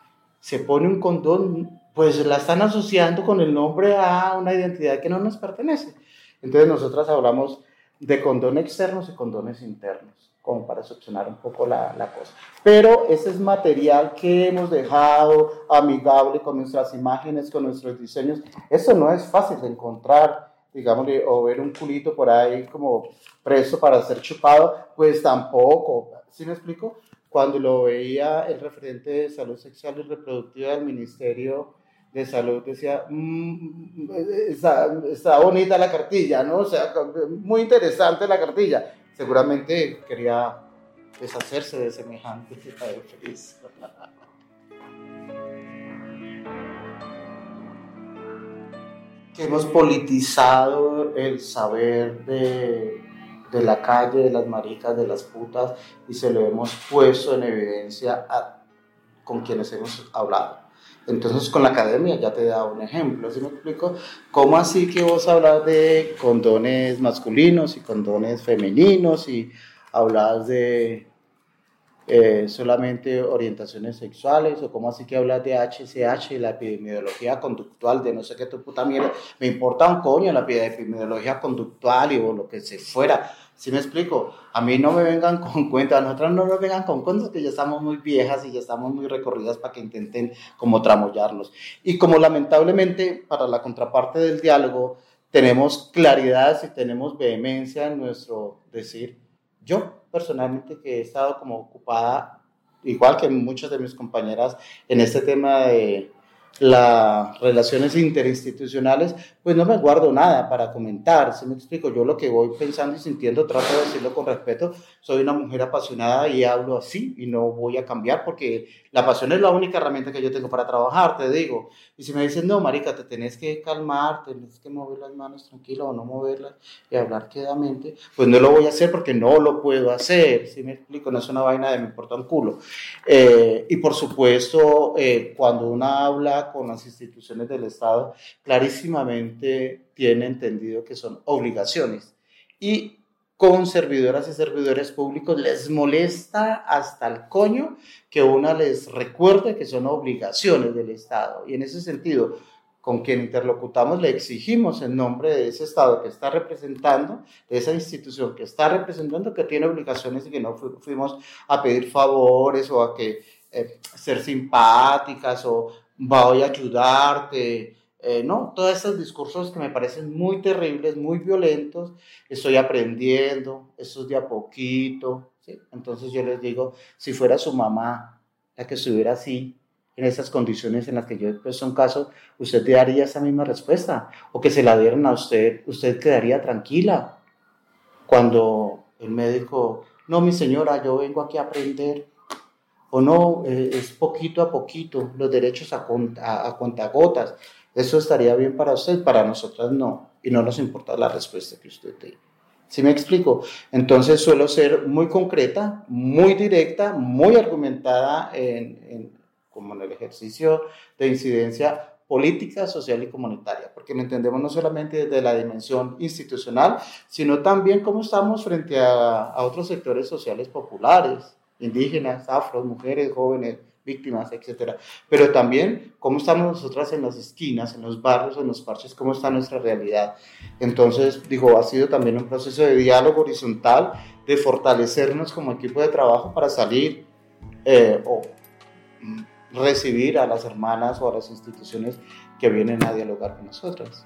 B: se pone un condón, pues la están asociando con el nombre a una identidad que no nos pertenece. Entonces nosotras hablamos de condones externos y condones internos, como para solucionar un poco la, la, cosa. Pero ese es material que hemos dejado amigable con nuestras imágenes, con nuestros diseños. Eso no es fácil de encontrar, digamos, o ver un culito por ahí como preso para ser chupado, pues tampoco. ¿Sí me explico? Cuando lo veía el referente de salud sexual y reproductiva del Ministerio de Salud, decía, mmm, está, bonita la cartilla, ¿no? O sea, muy interesante la cartilla. Seguramente quería deshacerse de semejante feliz. que hemos politizado el saber de de la calle, de las maricas, de las putas, y se lo hemos puesto en evidencia con quienes hemos hablado. Entonces con la academia ya te da un ejemplo, ¿sí me explico? ¿Cómo así que vos hablas de condones masculinos y condones femeninos y hablas de eh, solamente orientaciones sexuales o cómo así que hablas de HCH y la epidemiología conductual de no sé qué tu puta mierda? Me importa un coño la epidemiología conductual y o lo que se fuera ¿Sí me explico? A mí no me vengan con cuentas, a nosotros no nos vengan con cuentas que ya estamos muy viejas y ya estamos muy recorridas para que intenten como tramollarlos. Y como lamentablemente para la contraparte del diálogo tenemos claridad y tenemos vehemencia en nuestro decir, yo personalmente que he estado como ocupada, igual que muchas de mis compañeras, en este tema de las relaciones interinstitucionales, pues no me guardo nada para comentar, si me explico, yo lo que voy pensando y sintiendo trato de decirlo con respeto, soy una mujer apasionada y hablo así y no voy a cambiar porque la pasión es la única herramienta que yo tengo para trabajar, te digo, y si me dicen, no, marica, te tenés que calmar, tenés que mover las manos tranquilo o no moverlas y hablar quedamente, pues no lo voy a hacer porque no lo puedo hacer, si me explico, no es una vaina de me importa un culo. Eh, y por supuesto, eh, cuando uno habla con las instituciones del Estado, clarísimamente tiene entendido que son obligaciones. Y con servidoras y servidores públicos les molesta hasta el coño que una les recuerde que son obligaciones del Estado. Y en ese sentido, con quien interlocutamos le exigimos en nombre de ese Estado que está representando, de esa institución que está representando, que tiene obligaciones y que no fuimos a pedir favores o a que eh, ser simpáticas o voy a ayudarte, eh, ¿no? Todos esos discursos que me parecen muy terribles, muy violentos, estoy aprendiendo, eso es de a poquito, ¿sí? Entonces yo les digo, si fuera su mamá la que estuviera así, en esas condiciones en las que yo pues, son casos, usted le daría esa misma respuesta, o que se la dieran a usted, usted quedaría tranquila. Cuando el médico, no, mi señora, yo vengo aquí a aprender, o no, eh, es poquito a poquito, los derechos a, a, a contagotas. Eso estaría bien para usted, para nosotras no, y no nos importa la respuesta que usted dé. ¿Sí me explico? Entonces suelo ser muy concreta, muy directa, muy argumentada en, como en el ejercicio de incidencia política, social y comunitaria, porque lo entendemos no solamente desde la dimensión institucional, sino también cómo estamos frente a, a otros sectores sociales populares, indígenas, afros, mujeres, jóvenes, víctimas, etcétera. Pero también cómo estamos nosotras en las esquinas, en los barrios, en los parches, cómo está nuestra realidad. Entonces, digo, ha sido también un proceso de diálogo horizontal, de fortalecernos como equipo de trabajo para salir eh, o recibir a las hermanas o a las instituciones que vienen a dialogar con nosotras.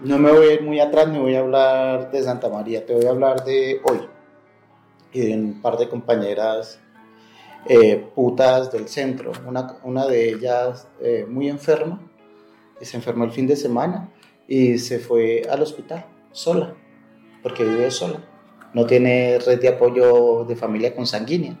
B: No me voy a ir muy atrás, me voy a hablar de Santa María, te voy a hablar de hoy y de un par de compañeras eh, putas del centro. Una, una de ellas eh, muy enferma, se enfermó el fin de semana y se fue al hospital sola, porque vive sola. No tiene red de apoyo de familia consanguínea.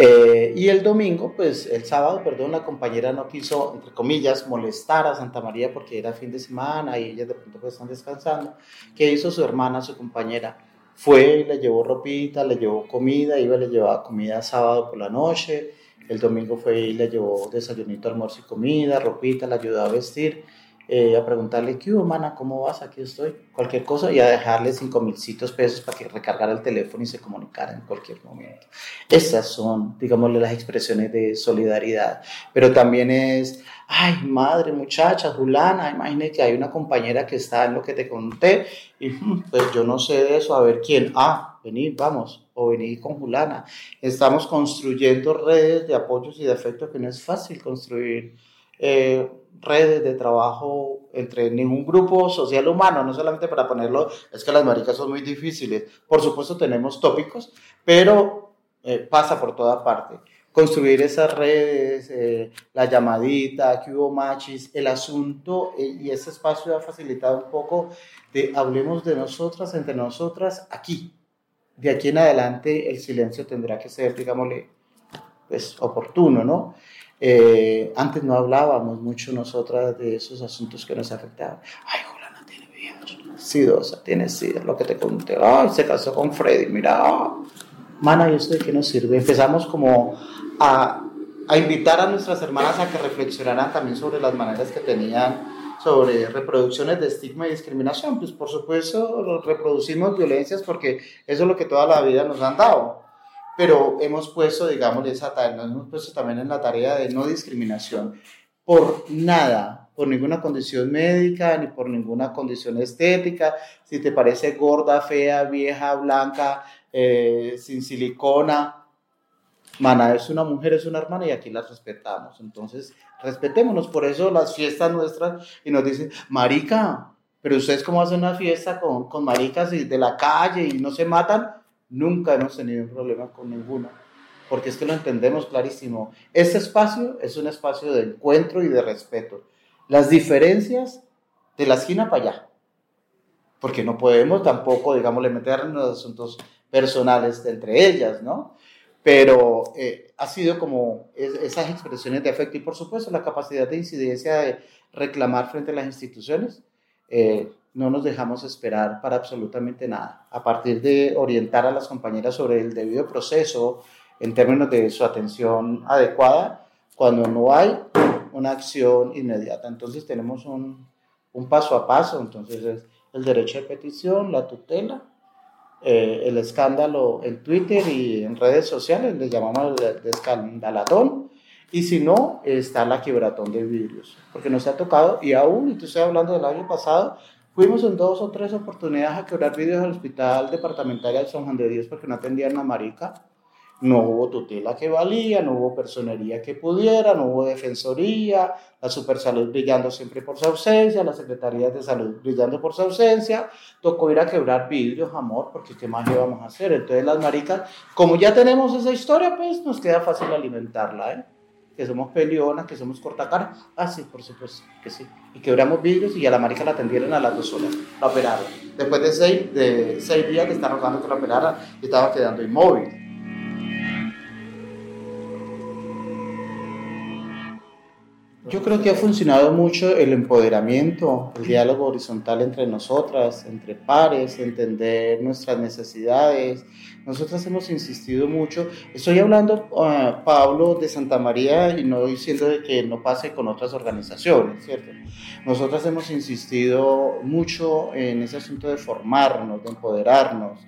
B: Eh, y el domingo, pues el sábado, perdón, la compañera no quiso, entre comillas, molestar a Santa María porque era fin de semana y ellas de pronto pues están descansando. ¿Qué hizo su hermana, su compañera? Fue, le llevó ropita, le llevó comida, iba, le llevaba comida sábado por la noche, el domingo fue y le llevó desayunito, almuerzo y comida, ropita, le ayudó a vestir, eh, a preguntarle, ¿qué hubo, mana? ¿Cómo vas? Aquí estoy. Cualquier cosa y a dejarle cinco mil pesos para que recargara el teléfono y se comunicara en cualquier momento. Esas son, digámosle, las expresiones de solidaridad. Pero también es, ay, madre, muchacha, Julana, imagínate que hay una compañera que está en lo que te conté y mm, pues yo no sé de eso, a ver quién. Ah, venid, vamos, o venid con Julana. Estamos construyendo redes de apoyos y de afecto que no es fácil construir. Eh, redes de trabajo entre ningún grupo social humano, no solamente para ponerlo, es que las maricas son muy difíciles. Por supuesto tenemos tópicos, pero eh, pasa por toda parte construir esas redes, eh, la llamadita, que hubo machis, el asunto eh, y ese espacio ha facilitado un poco de hablemos de nosotras, entre nosotras, aquí. De aquí en adelante el silencio tendrá que ser, digámosle, pues oportuno, ¿no? Eh, antes no hablábamos mucho nosotras de esos asuntos que nos afectaban. Ay, Juliana tiene VIH, sidosa, tiene SIDA, lo que te conté. Ay, se casó con Freddy, mira, mana, ¿y esto de qué nos sirve? Empezamos como a, a invitar a nuestras hermanas a que reflexionaran también sobre las maneras que tenían sobre reproducciones de estigma y discriminación. Pues por supuesto reproducimos violencias porque eso es lo que toda la vida nos han dado. Pero hemos puesto, digamos, esa nos hemos puesto también en la tarea de no discriminación por nada, por ninguna condición médica ni por ninguna condición estética. Si te parece gorda, fea, vieja, blanca, eh, sin silicona, Mana es una mujer, es una hermana y aquí la respetamos. Entonces, respetémonos. Por eso las fiestas nuestras y nos dicen, marica, pero ustedes cómo hacen una fiesta con, con maricas de la calle y no se matan. Nunca hemos tenido un problema con ninguna. Porque es que lo entendemos clarísimo. Este espacio es un espacio de encuentro y de respeto. Las diferencias de la esquina para allá. Porque no podemos tampoco, digamos, meternos en los asuntos personales de entre ellas, ¿no? pero eh, ha sido como esas expresiones de afecto y por supuesto la capacidad de incidencia de reclamar frente a las instituciones. Eh, no nos dejamos esperar para absolutamente nada. A partir de orientar a las compañeras sobre el debido proceso en términos de su atención adecuada, cuando no hay una acción inmediata. Entonces tenemos un, un paso a paso, entonces es el derecho de petición, la tutela, eh, el escándalo en Twitter y en redes sociales, le llamamos el escandalatón, y si no, está la quebratón de vidrios, porque nos ha tocado, y aún, y te estoy hablando del año pasado, fuimos en dos o tres oportunidades a quebrar vidrios al hospital departamental de San Juan de Dios porque no atendían a marica, no hubo tutela que valía, no hubo personería que pudiera, no hubo defensoría, la Supersalud brillando siempre por su ausencia, la Secretaría de Salud brillando por su ausencia, tocó ir a quebrar vidrios, amor, porque qué más íbamos a hacer. Entonces las maricas, como ya tenemos esa historia, pues nos queda fácil alimentarla, ¿eh? Que somos pelionas, que somos cortacara. Ah, sí, por supuesto que sí. Y quebramos vidrios y a la marica la atendieron a las dos horas, la operaron. Después de seis, de seis días que están rogando que la operaran, estaba quedando inmóvil. Yo creo que ha funcionado mucho el empoderamiento, el diálogo horizontal entre nosotras, entre pares, entender nuestras necesidades. Nosotras hemos insistido mucho. Estoy hablando, uh, Pablo, de Santa María y no diciendo de que no pase con otras organizaciones, ¿cierto? Nosotras hemos insistido mucho en ese asunto de formarnos, de empoderarnos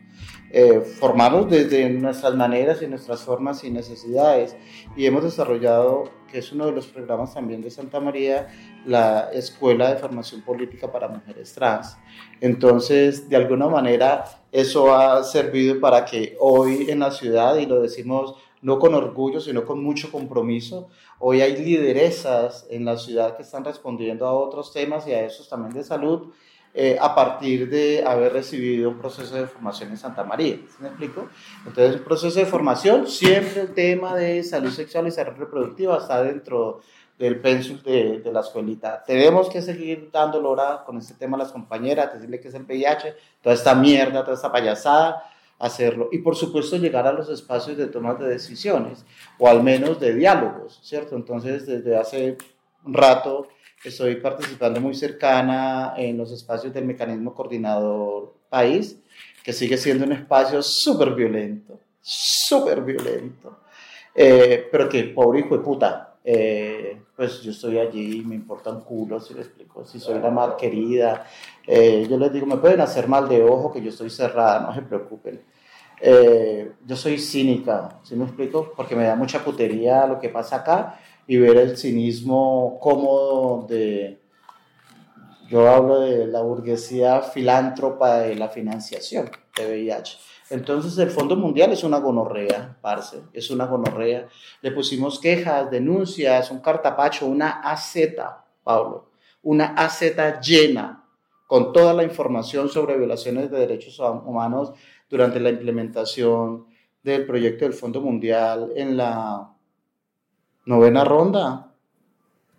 B: eh, formamos desde nuestras maneras y nuestras formas y necesidades. Y hemos desarrollado, que es uno de los programas también de Santa María, la Escuela de Formación Política para Mujeres Trans. Entonces, de alguna manera, eso ha servido para que hoy en la ciudad, y lo decimos no con orgullo, sino con mucho compromiso, hoy hay lideresas en la ciudad que están respondiendo a otros temas y a esos también de salud eh, a partir de haber recibido un proceso de formación en Santa María. ¿Sí me explico? Entonces, el proceso de formación, siempre el tema de salud sexual y salud reproductiva está dentro del pensul de, de, la escuelita. Tenemos que seguir dando hora con este tema a las compañeras, decirle que es el VIH, toda esta mierda, toda esta payasada, hacerlo. Y por supuesto llegar a los espacios de toma de decisiones, o al menos de diálogos, ¿cierto? Entonces, desde hace un rato Estoy participando muy cercana en los espacios del mecanismo coordinador país, que sigue siendo un espacio súper violento, súper violento. Eh, pero que pobre hijo de puta, eh, pues yo estoy allí, me importa un culo, si le explico, si soy la más querida. Eh, yo les digo, me pueden hacer mal de ojo, que yo estoy cerrada, no se preocupen. yo soy cínica, ¿sí me explico? Porque me da mucha putería lo que pasa acá y ver el cinismo cómodo de, yo hablo de la burguesía filántropa de la financiación de VIH. Entonces el Fondo Mundial es una gonorrea, parce, es una gonorrea. Le pusimos quejas, denuncias, un cartapacho, una AZ, Pablo, una AZ llena con toda la información sobre violaciones de derechos humanos durante la implementación del proyecto del Fondo Mundial en la novena ronda.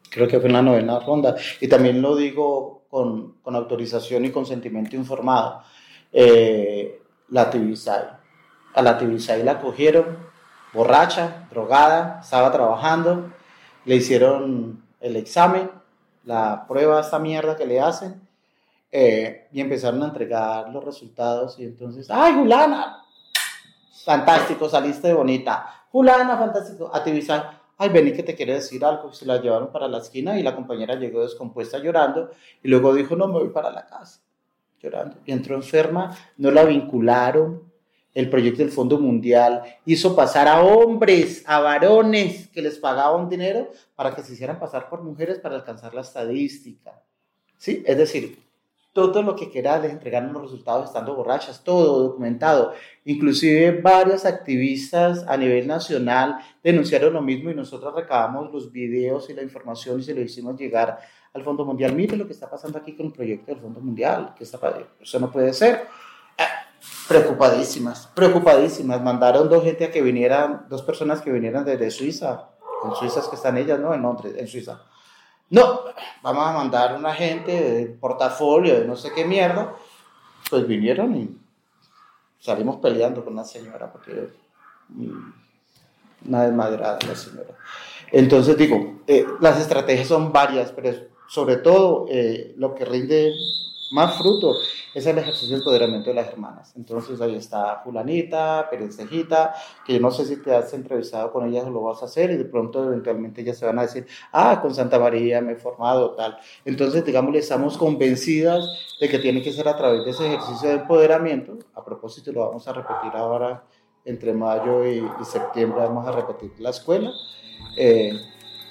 B: Creo que fue en la novena ronda. Y también lo digo con, con autorización y consentimiento informado. Eh, la Tibisay. A la Tibisay la cogieron borracha, drogada, estaba trabajando, le hicieron el examen, la prueba, esta mierda que le hacen, eh, y empezaron a entregar los resultados. Y entonces, ¡ay, Julana! Fantástico, saliste bonita. Julana, fantástico. A Tibisay, ay, vení que te quiere decir algo, se la llevaron para la esquina y la compañera llegó descompuesta llorando y luego dijo, no, me voy para la casa, llorando. Y entró enferma, no la vincularon, el proyecto del Fondo Mundial hizo pasar a hombres, a varones que les pagaban dinero para que se hicieran pasar por mujeres para alcanzar la estadística. ¿Sí? Es decir, todo lo que quiera de entregarnos los resultados estando borrachas, todo documentado. Inclusive varios activistas a nivel nacional denunciaron lo mismo y nosotros recabamos los videos y la información y se lo hicimos llegar al Fondo Mundial. Mire lo que está pasando aquí con el proyecto del Fondo Mundial, que está, eso no puede ser. Eh, preocupadísimas, preocupadísimas. Mandaron dos gente a que vinieran, dos personas que vinieran desde Suiza, en Suiza es que están ellas, ¿no? En Londres, en Suiza no, vamos a mandar un agente de portafolio de no sé qué mierda. Pues vinieron y salimos peleando con la señora porque una desmadrada la señora. Entonces digo, eh, las estrategias son varias, pero sobre todo eh, lo que rinde más fruto es el ejercicio del empoderamiento de las hermanas. Entonces ahí está Fulanita, Perencejita, que yo no sé si te has entrevistado con ellas o lo vas a hacer y de pronto eventualmente ellas se van a decir, ah, con Santa María me he formado, tal. Entonces, digamos, estamos convencidas de que tiene que ser a través de ese ejercicio de empoderamiento. A propósito, lo vamos a repetir ahora entre mayo y, septiembre, vamos a repetir la escuela. Eh,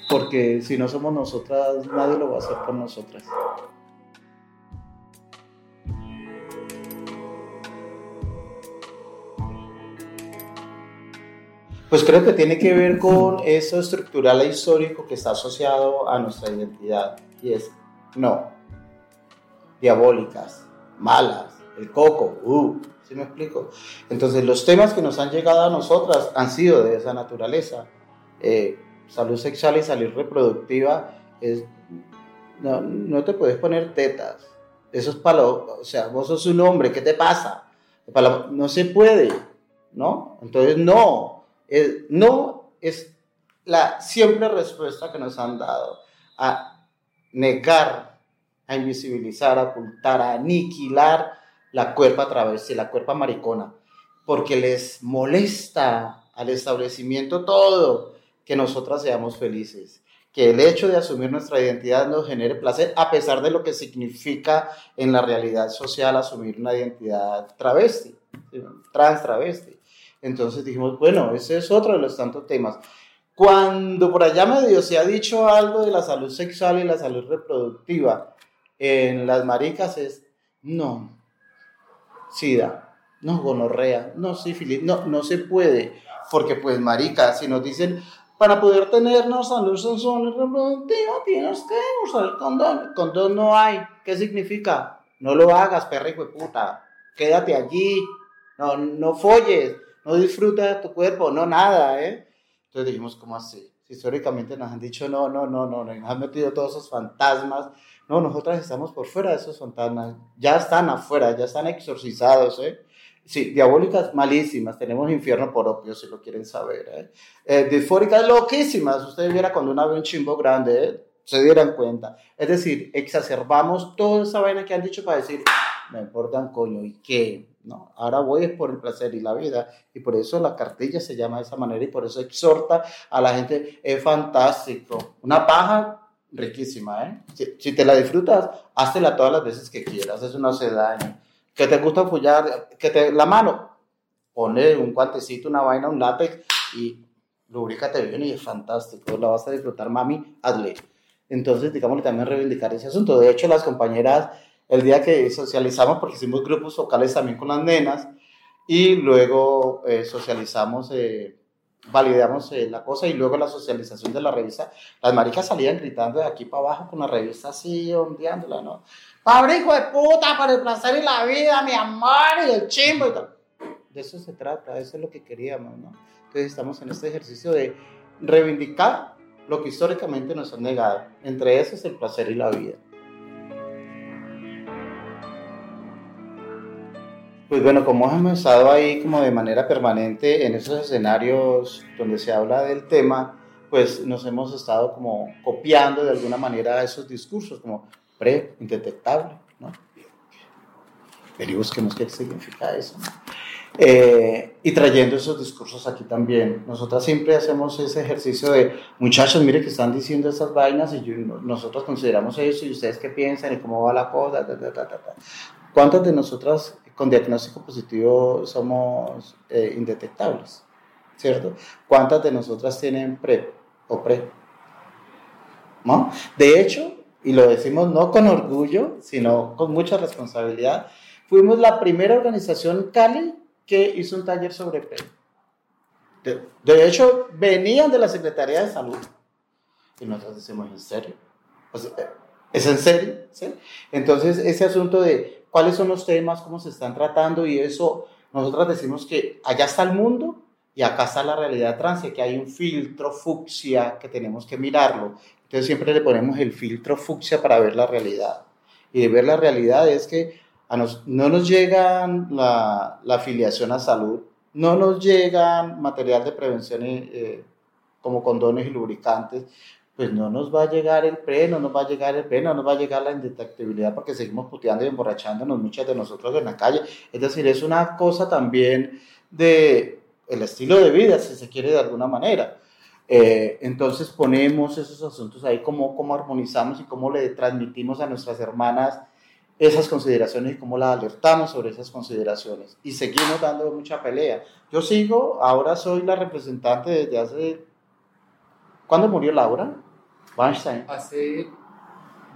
B: porque si no somos nosotras, nadie lo va a hacer con nosotras. Pues creo que tiene que ver con eso estructural e histórico que está asociado a nuestra identidad. Y es, no, diabólicas, malas, el coco, uh, ¿sí me explico? Entonces los temas que nos han llegado a nosotras han sido de esa naturaleza. Eh, salud sexual y salud reproductiva es, no, no te puedes poner tetas. Eso es para, o sea, vos sos un hombre, ¿qué te pasa? no se puede, ¿no? Entonces no, no es la siempre respuesta que nos han dado a negar, a invisibilizar, a ocultar, a aniquilar la cuerpa travesti, la cuerpa maricona, porque les molesta al establecimiento todo que nosotras seamos felices, que el hecho de asumir nuestra identidad nos genere placer, a pesar de lo que significa en la realidad social asumir una identidad travesti, trans travesti. Entonces dijimos, bueno, ese es otro de los tantos temas. Cuando por allá medio se ha dicho algo de la salud sexual y la salud reproductiva en las maricas es, no, sida, no gonorrea, no sífilis, no, no se puede, porque pues marica, si nos dicen, para poder tener una salud sexual y reproductiva tienes que usar el condón, condón no hay, ¿qué significa? No lo hagas, perra y puta, quédate allí, no, no folles, no disfruta de tu cuerpo, no nada, ¿eh? Entonces dijimos, ¿cómo así? históricamente nos han dicho, no, no, no, no, nos han metido todos esos fantasmas. No, nosotras estamos por fuera de esos fantasmas. Ya están afuera, ya están exorcizados, ¿eh? Sí, diabólicas malísimas. Tenemos infierno por opio, si lo quieren saber, ¿eh? eh loquísimas. Ustedes vieran cuando uno ve un chimbo grande, ¿eh? se dieran cuenta. Es decir, exacerbamos toda esa vaina que han dicho para decir, me importan coño, ¿y qué? No, ahora voy es por el placer y la vida. Y por eso la cartilla se llama de esa manera y por eso exhorta a la gente. Es fantástico. Una paja riquísima, ¿eh? Si, te la disfrutas, háztela todas las veces que quieras. Eso no hace daño. Que te gusta follar, que te, la mano, pone un guantecito, una vaina, un látex y lubrícate bien y es fantástico. La vas a disfrutar, mami, hazle. Entonces, digamos, también reivindicar ese asunto. De hecho, las compañeras el día que socializamos, porque hicimos grupos vocales también con las nenas, y luego eh, socializamos, eh, validamos eh, la cosa, y luego la socialización de la revista, las maricas salían gritando de aquí para abajo con la revista así, ondeándola, ¿no? Pobre hijo de puta, para el placer y la vida, mi amor, y el chimbo y tal. De eso se trata, eso es lo que queríamos, ¿no? Entonces estamos en este ejercicio de reivindicar lo que históricamente nos han negado, entre eso es el placer y la vida. Pues bueno, como hemos estado ahí como de manera permanente en esos escenarios donde se habla del tema, pues nos hemos estado como copiando de alguna manera esos discursos como pre, indetectable, ¿no? Pero busquemos qué significa eso, eh, y trayendo esos discursos aquí también. Nosotras siempre hacemos ese ejercicio de, muchachos, mire que están diciendo esas vainas y nosotros consideramos eso y ustedes qué piensan y cómo va la cosa. ¿Cuántas de nosotras con diagnóstico positivo somos eh, indetectables, ¿cierto? ¿Cuántas de nosotras tienen PREP o PRE? ¿No? De hecho, y lo decimos no con orgullo, sino con mucha responsabilidad, fuimos la primera organización Cali que hizo un taller sobre PREP. De, hecho, venían de la Secretaría de Salud. Y nosotros decimos, ¿en serio? ¿Es en serio? ¿Sí? Entonces, ese asunto de cuáles son los temas, cómo se están tratando y eso, nosotros decimos que allá está el mundo y acá está la realidad trans y que hay un filtro fucsia que tenemos que mirarlo. Entonces siempre le ponemos el filtro fucsia para ver la realidad. Y de ver la realidad es que a nos, no nos llega la, la, afiliación a salud, no nos llegan material de prevención eh, como condones y lubricantes, pues no nos va a llegar el pre, no nos va a llegar el pre, no nos va a llegar la indetectabilidad porque seguimos puteando y emborrachándonos muchas de nosotros en la calle. Es decir, es una cosa también de el estilo de vida, si se quiere de alguna manera. Eh, entonces ponemos esos asuntos ahí, cómo, cómo armonizamos y cómo le transmitimos a nuestras hermanas esas consideraciones y cómo las alertamos sobre esas consideraciones. Y seguimos dando mucha pelea. Yo sigo, ahora soy la representante desde hace... ¿Cuándo murió Laura?
A: Hace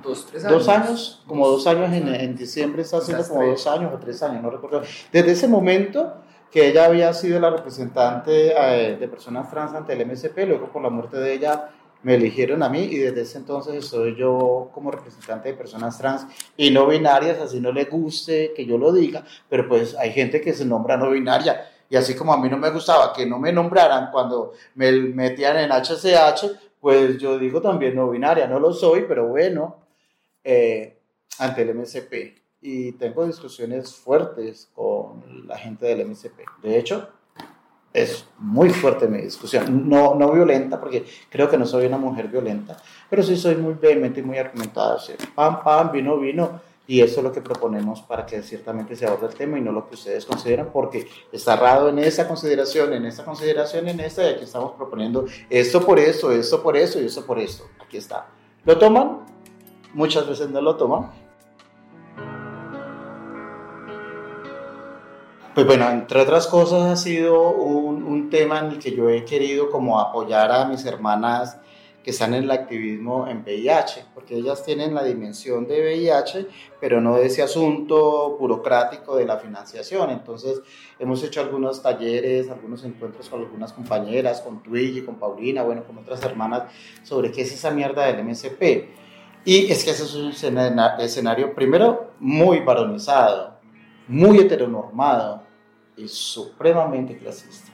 A: dos, tres años.
B: Dos años, como dos años en, en diciembre, está haciendo como dos años o tres años, no recuerdo. Desde ese momento que ella había sido la representante eh, de personas trans ante el MSP, luego por la muerte de ella me eligieron a mí y desde ese entonces soy yo como representante de personas trans y no binarias, así no le guste que yo lo diga, pero pues hay gente que se nombra no binaria y así como a mí no me gustaba que no me nombraran cuando me metían en HCH, pues yo digo también no binaria, no lo soy, pero bueno, eh, ante el MSP. Y tengo discusiones fuertes con la gente del MSP. De hecho, es muy fuerte mi discusión. No, no violenta, porque creo que no soy una mujer violenta, pero sí soy muy vehemente y muy argumentada. pam, pam, vino, vino. Y eso es lo que proponemos para que ciertamente se aborde el tema y no lo que ustedes consideran, porque está errado en esa consideración, en esta consideración, en esta, y aquí estamos proponiendo esto por eso, esto por eso y eso por esto. Aquí está. ¿Lo toman? Muchas veces no lo toman. Pues bueno, entre otras cosas ha sido un, un, tema en el que yo he querido como apoyar a mis hermanas que están en el activismo en VIH, porque ellas tienen la dimensión de VIH, pero no de ese asunto burocrático de la financiación. Entonces, hemos hecho algunos talleres, algunos encuentros con algunas compañeras, con Twiggy, con Paulina, bueno, con otras hermanas, sobre qué es esa mierda del MSP. Y es que ese es un escenario, primero, muy varonizado, muy heteronormado, y supremamente clasista.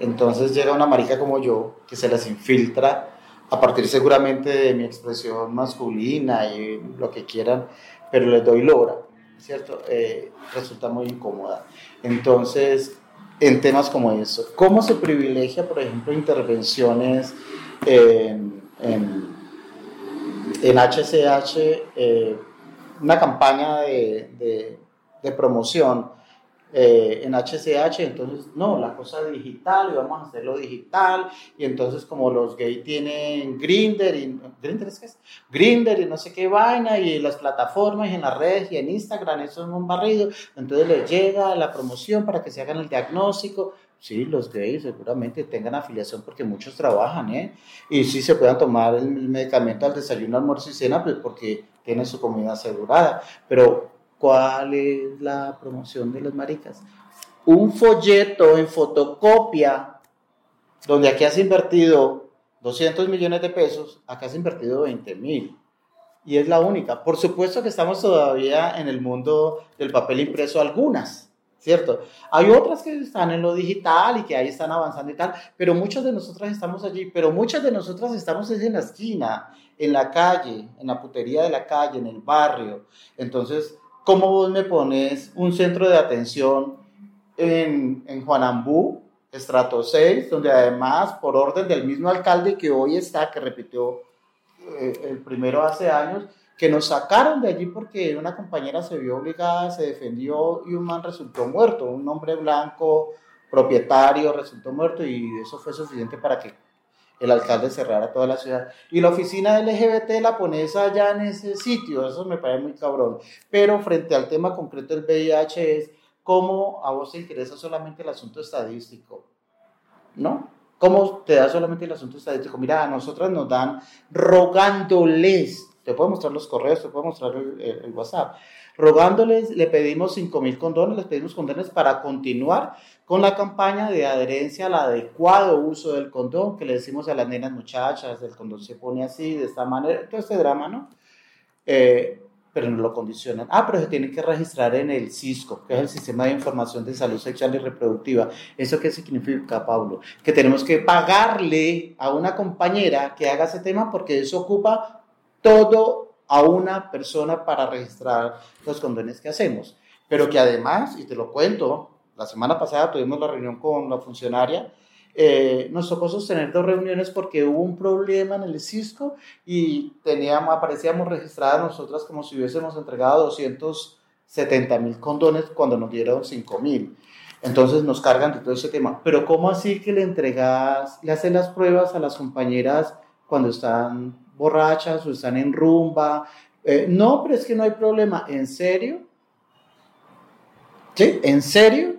B: Entonces llega una marica como yo, que se las infiltra a partir seguramente de mi expresión masculina y lo que quieran, pero les doy lora, ¿cierto? Eh, resulta muy incómoda. Entonces, en temas como eso, ¿cómo se privilegia, por ejemplo, intervenciones en, en, HCH, eh, una campaña de, de promoción? Eh, en HCH, entonces no, la cosa digital y vamos a hacerlo digital y entonces como los gays tienen Grinder y Grinder es que es Grinder y no sé qué vaina y las plataformas y en las redes y en Instagram eso es un barrido, entonces les llega la promoción para que se hagan el diagnóstico. Sí, los gays seguramente tengan afiliación porque muchos trabajan, ¿eh? Y sí se puedan tomar el medicamento al desayuno, almuerzo y cena, pues porque tienen su comida asegurada. Pero ¿Cuál es la promoción de las maricas? Un folleto en fotocopia, donde aquí has invertido 200 millones de pesos, acá has invertido 20 mil. Y es la única. Por supuesto que estamos todavía en el mundo del papel impreso, algunas, ¿cierto? Hay otras que están en lo digital y que ahí están avanzando y tal, pero muchas de nosotras estamos allí, pero muchas de nosotras estamos en la esquina, en la calle, en la putería de la calle, en el barrio. Entonces, ¿cómo vos me pones un centro de atención en, en Juanambú, estrato 6, donde además, por orden del mismo alcalde que hoy está, que repitió eh, el primero hace años, que nos sacaron de allí porque una compañera se vio obligada, se defendió y un man resultó muerto, un hombre blanco propietario resultó muerto y eso fue suficiente para que el alcalde cerrara toda la ciudad. Y la oficina LGBT la pones allá en ese sitio, eso me parece muy cabrón. Pero frente al tema concreto del VIH es cómo a vos te interesa solamente el asunto estadístico, ¿no? ¿Cómo te da solamente el asunto estadístico? Mira, a nosotras nos dan rogándoles, te puedo mostrar los correos, te puedo mostrar el, el WhatsApp, rogándoles, le pedimos 5 mil condones, les pedimos condones para continuar con la campaña de adherencia al adecuado uso del condón, que le decimos a las nenas muchachas, el condón se pone así, de esta manera, todo este drama, ¿no? Eh, pero no lo condicionan. Ah, pero se tienen que registrar en el CISCO, que es el Sistema de Información de Salud Sexual y Reproductiva. ¿Eso qué significa, Pablo? Que tenemos que pagarle a una compañera que haga ese tema porque eso ocupa todo a una persona para registrar los condones que hacemos. Pero que además, y te lo cuento, la semana pasada tuvimos la reunión con la funcionaria, eh, nos tocó sostener dos reuniones porque hubo un problema en el Cisco y teníamos, aparecíamos registradas nosotras como si hubiésemos entregado 270 mil condones cuando nos dieron 5 mil. Entonces nos cargan de todo ese tema. Pero ¿cómo así que le entregas, le hacen las pruebas a las compañeras cuando están borrachas o están en rumba? Eh, no, pero es que no hay problema. ¿En serio? ¿Sí? ¿En serio?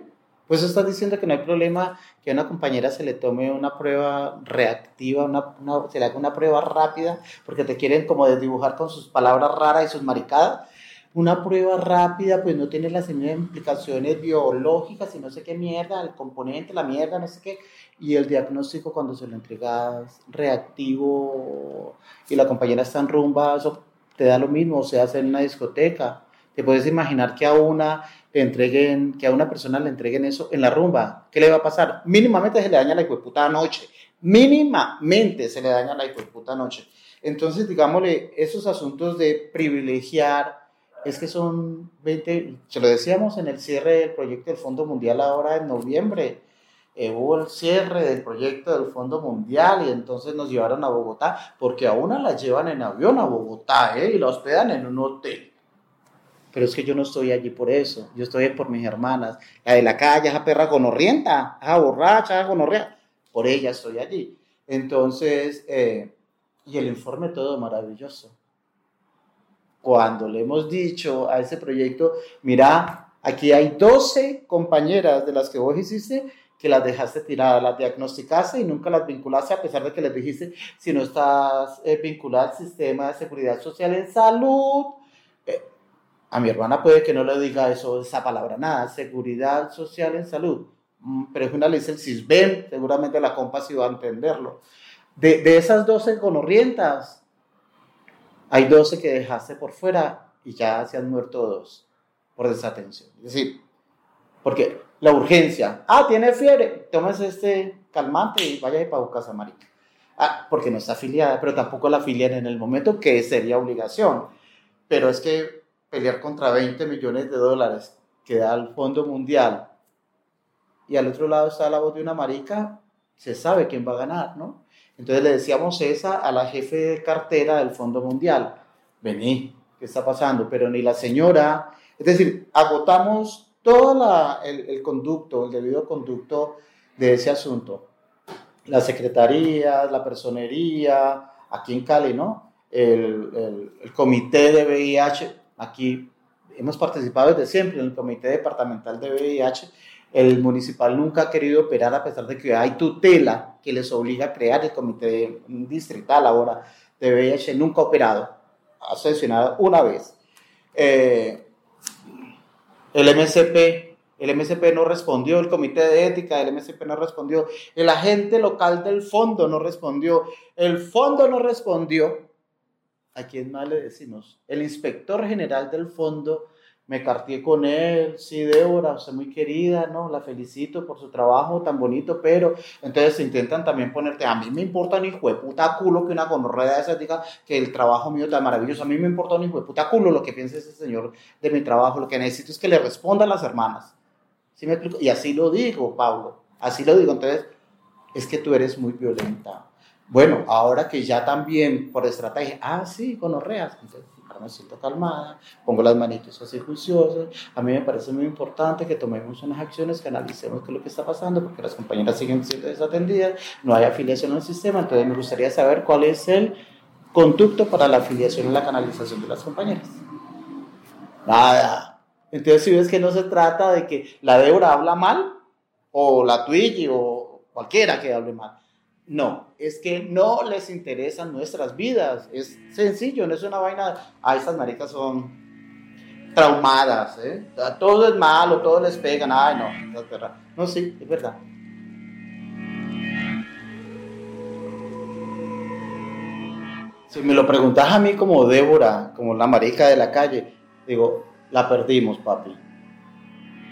B: Pues estás diciendo que no hay problema que a una compañera se le tome una prueba reactiva, una, se le haga una prueba rápida, porque te quieren como desdibujar con sus palabras raras y sus maricadas. Una prueba rápida, pues no tiene las implicaciones biológicas y no sé qué mierda, el componente, la mierda, no sé qué. Y el diagnóstico cuando se lo entregas reactivo y la compañera está en rumba, eso te da lo mismo, o se hace en una discoteca. Te puedes imaginar que a una le entreguen, que a una persona le entreguen eso en la rumba, ¿qué le va a pasar? Mínimamente se le daña la puta noche. Mínimamente se le daña la puta noche. Entonces, digámosle, esos asuntos de privilegiar, es que son 20, se lo decíamos en el cierre del proyecto del Fondo Mundial ahora en noviembre, eh, hubo el cierre del proyecto del Fondo Mundial y entonces nos llevaron a Bogotá, porque a una la llevan en avión a Bogotá ¿eh? y la hospedan en un hotel. Pero es que yo no estoy allí por eso, yo estoy por mis hermanas. La de la calle, esa perra gonorrienta, esa borracha, esa gonorrea, por ella estoy allí. Entonces, eh, y el informe todo maravilloso. Cuando le hemos dicho a ese proyecto, mira, aquí hay 12 compañeras de las que vos hiciste que las dejaste tiradas, las diagnosticaste y nunca las vinculaste, a pesar de que les dijiste, si no estás eh, vinculada al sistema de seguridad social en salud, eh, a mi hermana puede que no le diga eso, esa palabra, nada, seguridad social en salud, mm, pero es una ley del CISBEN, seguramente la compa sí va a entenderlo. De, de esas 12 conorrientas, hay 12 que dejaste por fuera y ya se han muerto dos por desatención. Es decir, porque la urgencia, ah, tiene fiebre, tomes este calmante y vaya para casa marica. Ah, porque no está afiliada, pero tampoco la afilian en el momento que sería obligación. Pero es que pelear contra 20 millones de dólares que da el Fondo Mundial y al otro lado está la voz de una marica, se sabe quién va a ganar, ¿no? Entonces le decíamos esa a la jefe de cartera del Fondo Mundial, vení, ¿qué está pasando? Pero ni la señora, es decir, agotamos todo el, conducto, el debido conducto de ese asunto. Las secretarías, la personería, aquí en Cali, ¿no? El, el, comité de VIH, aquí hemos participado desde siempre en el comité departamental de VIH. El municipal nunca ha querido operar a pesar de que hay tutela que les obliga a crear el comité distrital ahora de VIH, nunca ha operado, ha sesionado una vez. Eh, el MSP, el MSP no respondió, el comité de ética del MSP no respondió, el agente local del fondo no respondió, el fondo no respondió. ¿A quién más le decimos? El inspector general del fondo me carté con él, sí, Débora, usted muy querida, ¿no? La felicito por su trabajo tan bonito, pero entonces intentan también ponerte, a mí me importa un hijo de puta culo que una gonorrea de esas diga que el trabajo mío está maravilloso, a mí me importa un hijo de puta culo lo que piense ese señor de mi trabajo, lo que necesito es que le respondan las hermanas. ¿Sí me explico? Y así lo digo, Pablo, así lo digo, entonces es que tú eres muy violenta. Bueno, ahora que ya también por estrategia, ah, sí, gonorreas, entonces me siento calmada, pongo las manitos así juiciosas. A mí me parece muy importante que tomemos unas acciones, que analicemos qué es lo que está pasando, porque las compañeras siguen siendo desatendidas, no hay afiliación al sistema, entonces me gustaría saber cuál es el conducto para la afiliación y la canalización de las compañeras. Nada. Entonces, si ves que no se trata de que la Débora habla mal, o la Twiggy, o cualquiera que hable mal no, es que no les interesan nuestras vidas. Es sencillo, no es una vaina. Ah, estas maricas son traumadas, ¿eh? Todo es malo, todo les pegan. Ay, no, es verdad. No, sí, es verdad. Si me lo preguntas a mí como Débora, como la marica de la calle, digo, la perdimos, papi.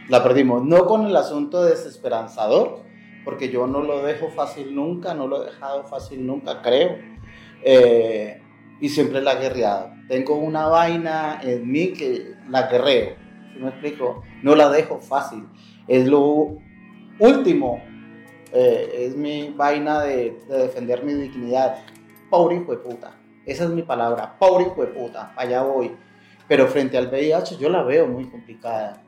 B: La perdimos. No con el asunto desesperanzador, porque yo no lo dejo fácil nunca, no lo he dejado fácil nunca, creo. Eh, y siempre la he. Tengo una vaina en mí que la guerreo, ¿sí me explico? No la dejo fácil. Es lo último, eh, es mi vaina de, de, defender mi dignidad. Pobre hijo de puta. Esa es mi palabra, pobre hijo de puta, allá voy. Pero frente al VIH yo la veo muy complicada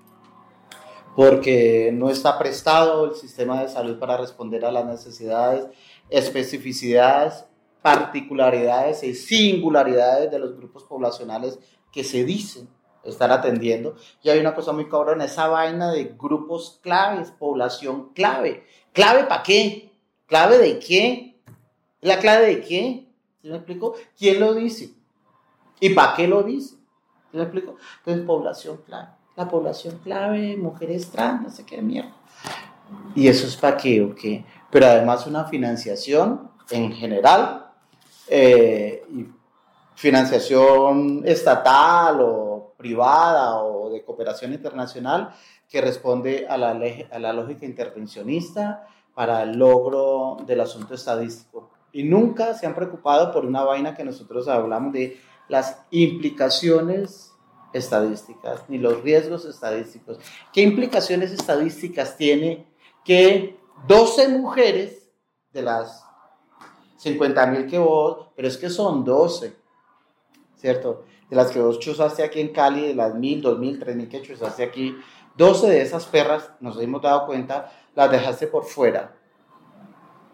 B: porque no está prestado el sistema de salud para responder a las necesidades, especificidades, particularidades y singularidades de los grupos poblacionales que se dicen estar atendiendo. Y hay una cosa muy cabrona, esa vaina de grupos claves, población clave. ¿Clave para qué? ¿Clave de qué? ¿La clave de qué? ¿Sí me explico? ¿Quién lo dice? ¿Y para qué lo dice? ¿Sí me explico? Entonces, población clave la población clave, mujeres trans, no sé qué mierda. ¿Y eso es para qué o qué? Pero además una financiación en general, eh, financiación estatal o privada o de cooperación internacional que responde a la, a la lógica intervencionista para el logro del asunto estadístico. Y nunca se han preocupado por una vaina que nosotros hablamos de las implicaciones estadísticas ni los riesgos estadísticos. ¿Qué implicaciones estadísticas tiene que 12 mujeres de las 50 mil que vos, pero es que son 12, ¿cierto? De las que vos chuzaste aquí en Cali, de las mil, dos mil, tres mil que chuzaste aquí, 12 de esas perras, nos hemos dado cuenta, las dejaste por fuera.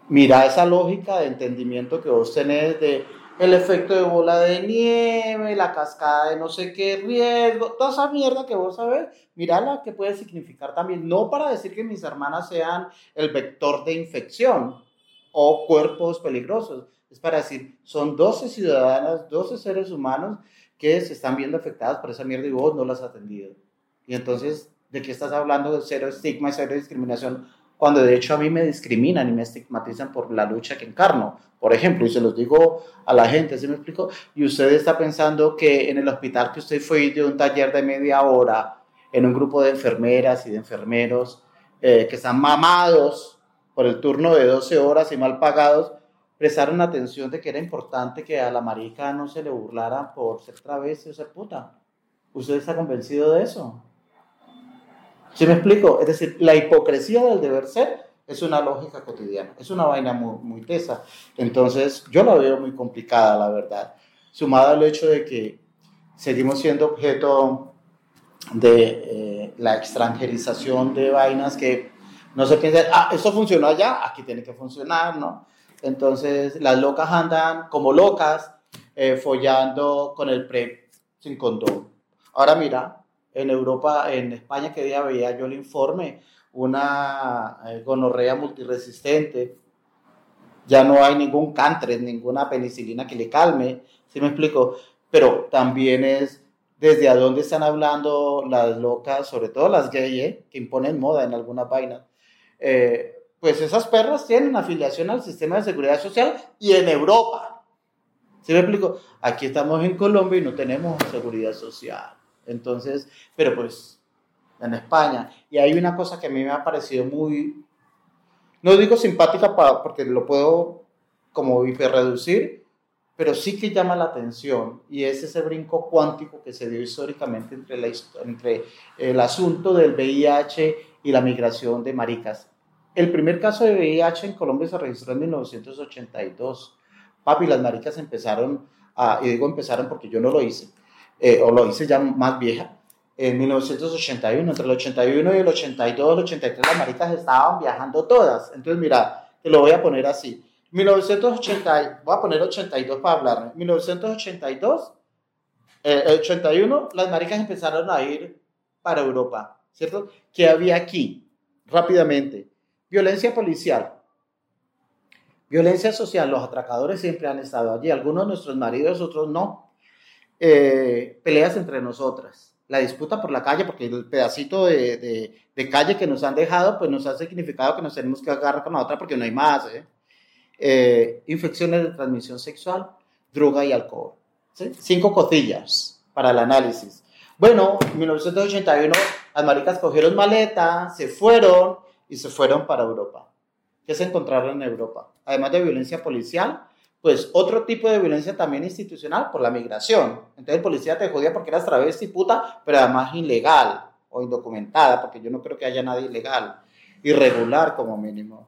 B: Mira esa lógica de entendimiento que vos tenés de el efecto de bola de nieve, la cascada de no sé qué riesgo, toda esa mierda que vos sabés, mírala que puede significar también, no para decir que mis hermanas sean el vector de infección o cuerpos peligrosos, es para decir, son 12 ciudadanas, 12 seres humanos que se están viendo afectadas por esa mierda y vos no las has. Y entonces, ¿de qué estás hablando de cero estigma cero discriminación? Cuando de hecho a mí me discriminan y me estigmatizan por la lucha que encarno. Por ejemplo, y se los digo a la gente, ¿se me explico? Y usted está pensando que en el hospital que usted fue de un taller de media hora, en un grupo de enfermeras y de enfermeros eh, que están mamados por el turno de 12 horas y mal pagados, prestaron atención de que era importante que a la marica no se le burlaran por ser travesti o ser puta. ¿Usted está convencido de eso? ¿Sí me explico? Es decir, la hipocresía del deber ser es una lógica cotidiana, es una vaina muy, muy tesa. Entonces, yo la veo muy complicada, la verdad. Sumado al hecho de que seguimos siendo objeto de eh, la extranjerización de vainas que no se piensa, ah, esto funcionó allá, aquí tiene que funcionar, ¿no? Entonces, las locas andan como locas, eh, follando con el pre sin condón. Ahora mira, en Europa, en España, que día veía yo el informe, una eh, gonorrea multiresistente, ya no hay ningún cantres, ninguna penicilina que le calme, ¿sí me explico? Pero también es desde a dónde están hablando las locas, sobre todo las gay, ¿eh? que imponen moda en alguna vaina. Eh, pues esas perras tienen afiliación al sistema de seguridad social y en Europa. ¿Sí me explico? Aquí estamos en Colombia y no tenemos seguridad social. Entonces, pero pues en España. Y hay una cosa que a mí me ha parecido muy, no digo simpática porque lo puedo como hiperreducir, pero sí que llama la atención y es ese brinco cuántico que se dio históricamente entre, la, entre el asunto del VIH y la migración de maricas. El primer caso de VIH en Colombia se registró en 1982. Papi, las maricas empezaron a, y digo empezaron porque yo no lo hice, eh, o lo hice ya más vieja, en 1981, entre el 81 y el 82, el 83, las maricas estaban viajando todas. Entonces, mira, te lo voy a poner así. 1980, voy a poner 82 para hablar. 1982, eh, 81, las maricas empezaron a ir para Europa, ¿cierto? ¿Qué había aquí? Rápidamente. Violencia policial. Violencia social. Los atracadores siempre han estado allí. Algunos de nuestros maridos, otros no. Eh, peleas entre nosotras, la disputa por la calle, porque el pedacito de, de, calle que nos han dejado, pues nos ha significado que nos tenemos que agarrar con la otra porque no hay más. ¿eh? Eh, infecciones de transmisión sexual, droga y alcohol. Cinco cotillas para el análisis. Bueno, en 1981 las maricas cogieron maleta, se fueron y se fueron para Europa. ¿Qué se encontraron en Europa? Además de violencia policial, pues otro tipo de violencia también institucional por la migración. Entonces el policía te jodía porque eras travesti puta, pero además ilegal o indocumentada, porque yo no creo que haya nadie ilegal, irregular como mínimo.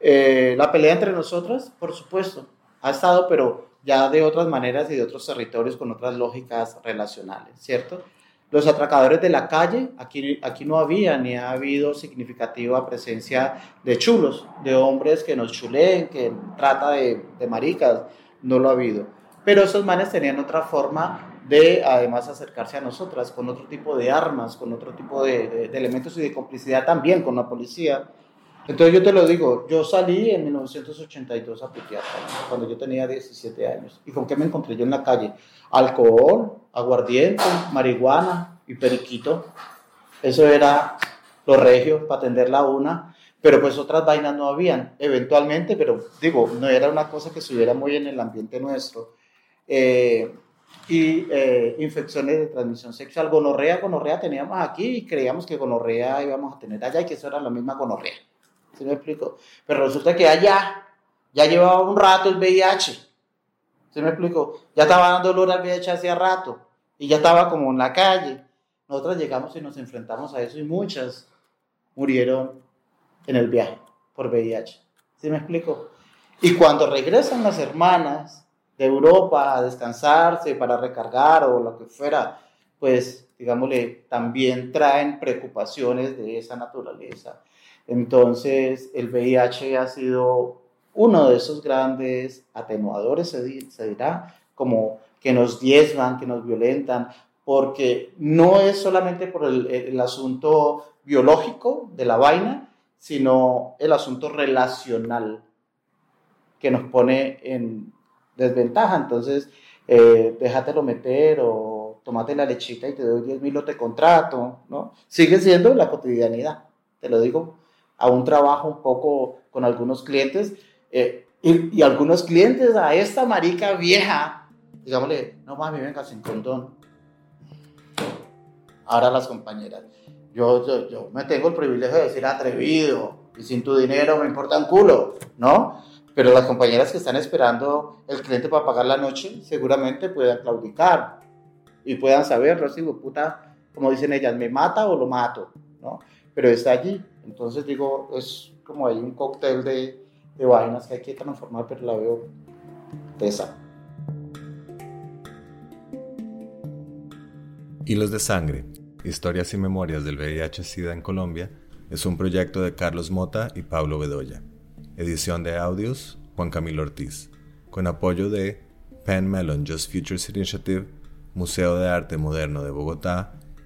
B: Eh, la pelea entre nosotras, por supuesto, ha estado, pero ya de otras maneras y de otros territorios con otras lógicas relacionales, ¿cierto? Los atracadores de la calle, aquí, aquí no había ni ha habido significativa presencia de chulos, de hombres que nos chuleen, que trata de, maricas, no lo ha habido. Pero esos manes tenían otra forma de además acercarse a nosotras, con otro tipo de armas, con otro tipo de elementos y de complicidad también con la policía entonces yo te lo digo, yo salí en 1982 a putear, cuando yo tenía 17 años. ¿Y con qué me encontré yo en la calle? Alcohol, aguardiente, marihuana y periquito. Eso era lo regio para atender la una. Pero pues otras vainas no habían, eventualmente, pero digo, no era una cosa que estuviera muy en el ambiente nuestro. Eh, y eh, infecciones de transmisión sexual. Gonorrea, gonorrea teníamos aquí y creíamos que gonorrea íbamos a tener allá y que eso era la misma gonorrea. ¿Sí me explico? Pero resulta que allá ya llevaba un rato el VIH. ¿Sí me explico? Ya estaba dando dolor al VIH hacía rato y ya estaba como en la calle. Nosotros llegamos y nos enfrentamos a eso y muchas murieron en el viaje. por VIH. ¿Sí me explico? Y cuando regresan las hermanas de Europa a descansarse para recargar o lo que fuera, pues, digámosle, también traen preocupaciones de esa naturaleza. Entonces, el VIH ha sido uno de esos grandes atenuadores, se, dirá, como que nos diezman, que nos violentan, porque no es solamente por el, asunto biológico de la vaina, sino el asunto relacional que nos pone en desventaja. Entonces, eh, déjatelo meter o tomate la lechita y te doy 10 mil o te contrato, ¿no? Sigue siendo la cotidianidad, te lo digo, a un trabajo un poco con algunos clientes eh, y, algunos clientes a esta marica vieja, digámosle, no mami, venga sin condón. Ahora las compañeras, yo, yo, yo me tengo el privilegio de decir atrevido y sin tu dinero me importa un culo, ¿no? Pero las compañeras que están esperando el cliente para pagar la noche seguramente puedan claudicar y puedan saberlo, digo, puta, como dicen ellas, me mata o lo mato, ¿no? Pero está allí. Entonces digo, es como hay un cóctel de, de vainas que hay que transformar, pero la veo esa.
C: Hilos de Sangre, Historias y Memorias del VIH-Sida en Colombia, es un proyecto de Carlos Mota y Pablo Bedoya. Edición de audios, Juan Camilo Ortiz. Con apoyo de Penn Mellon Just Futures Initiative, Museo de Arte Moderno de Bogotá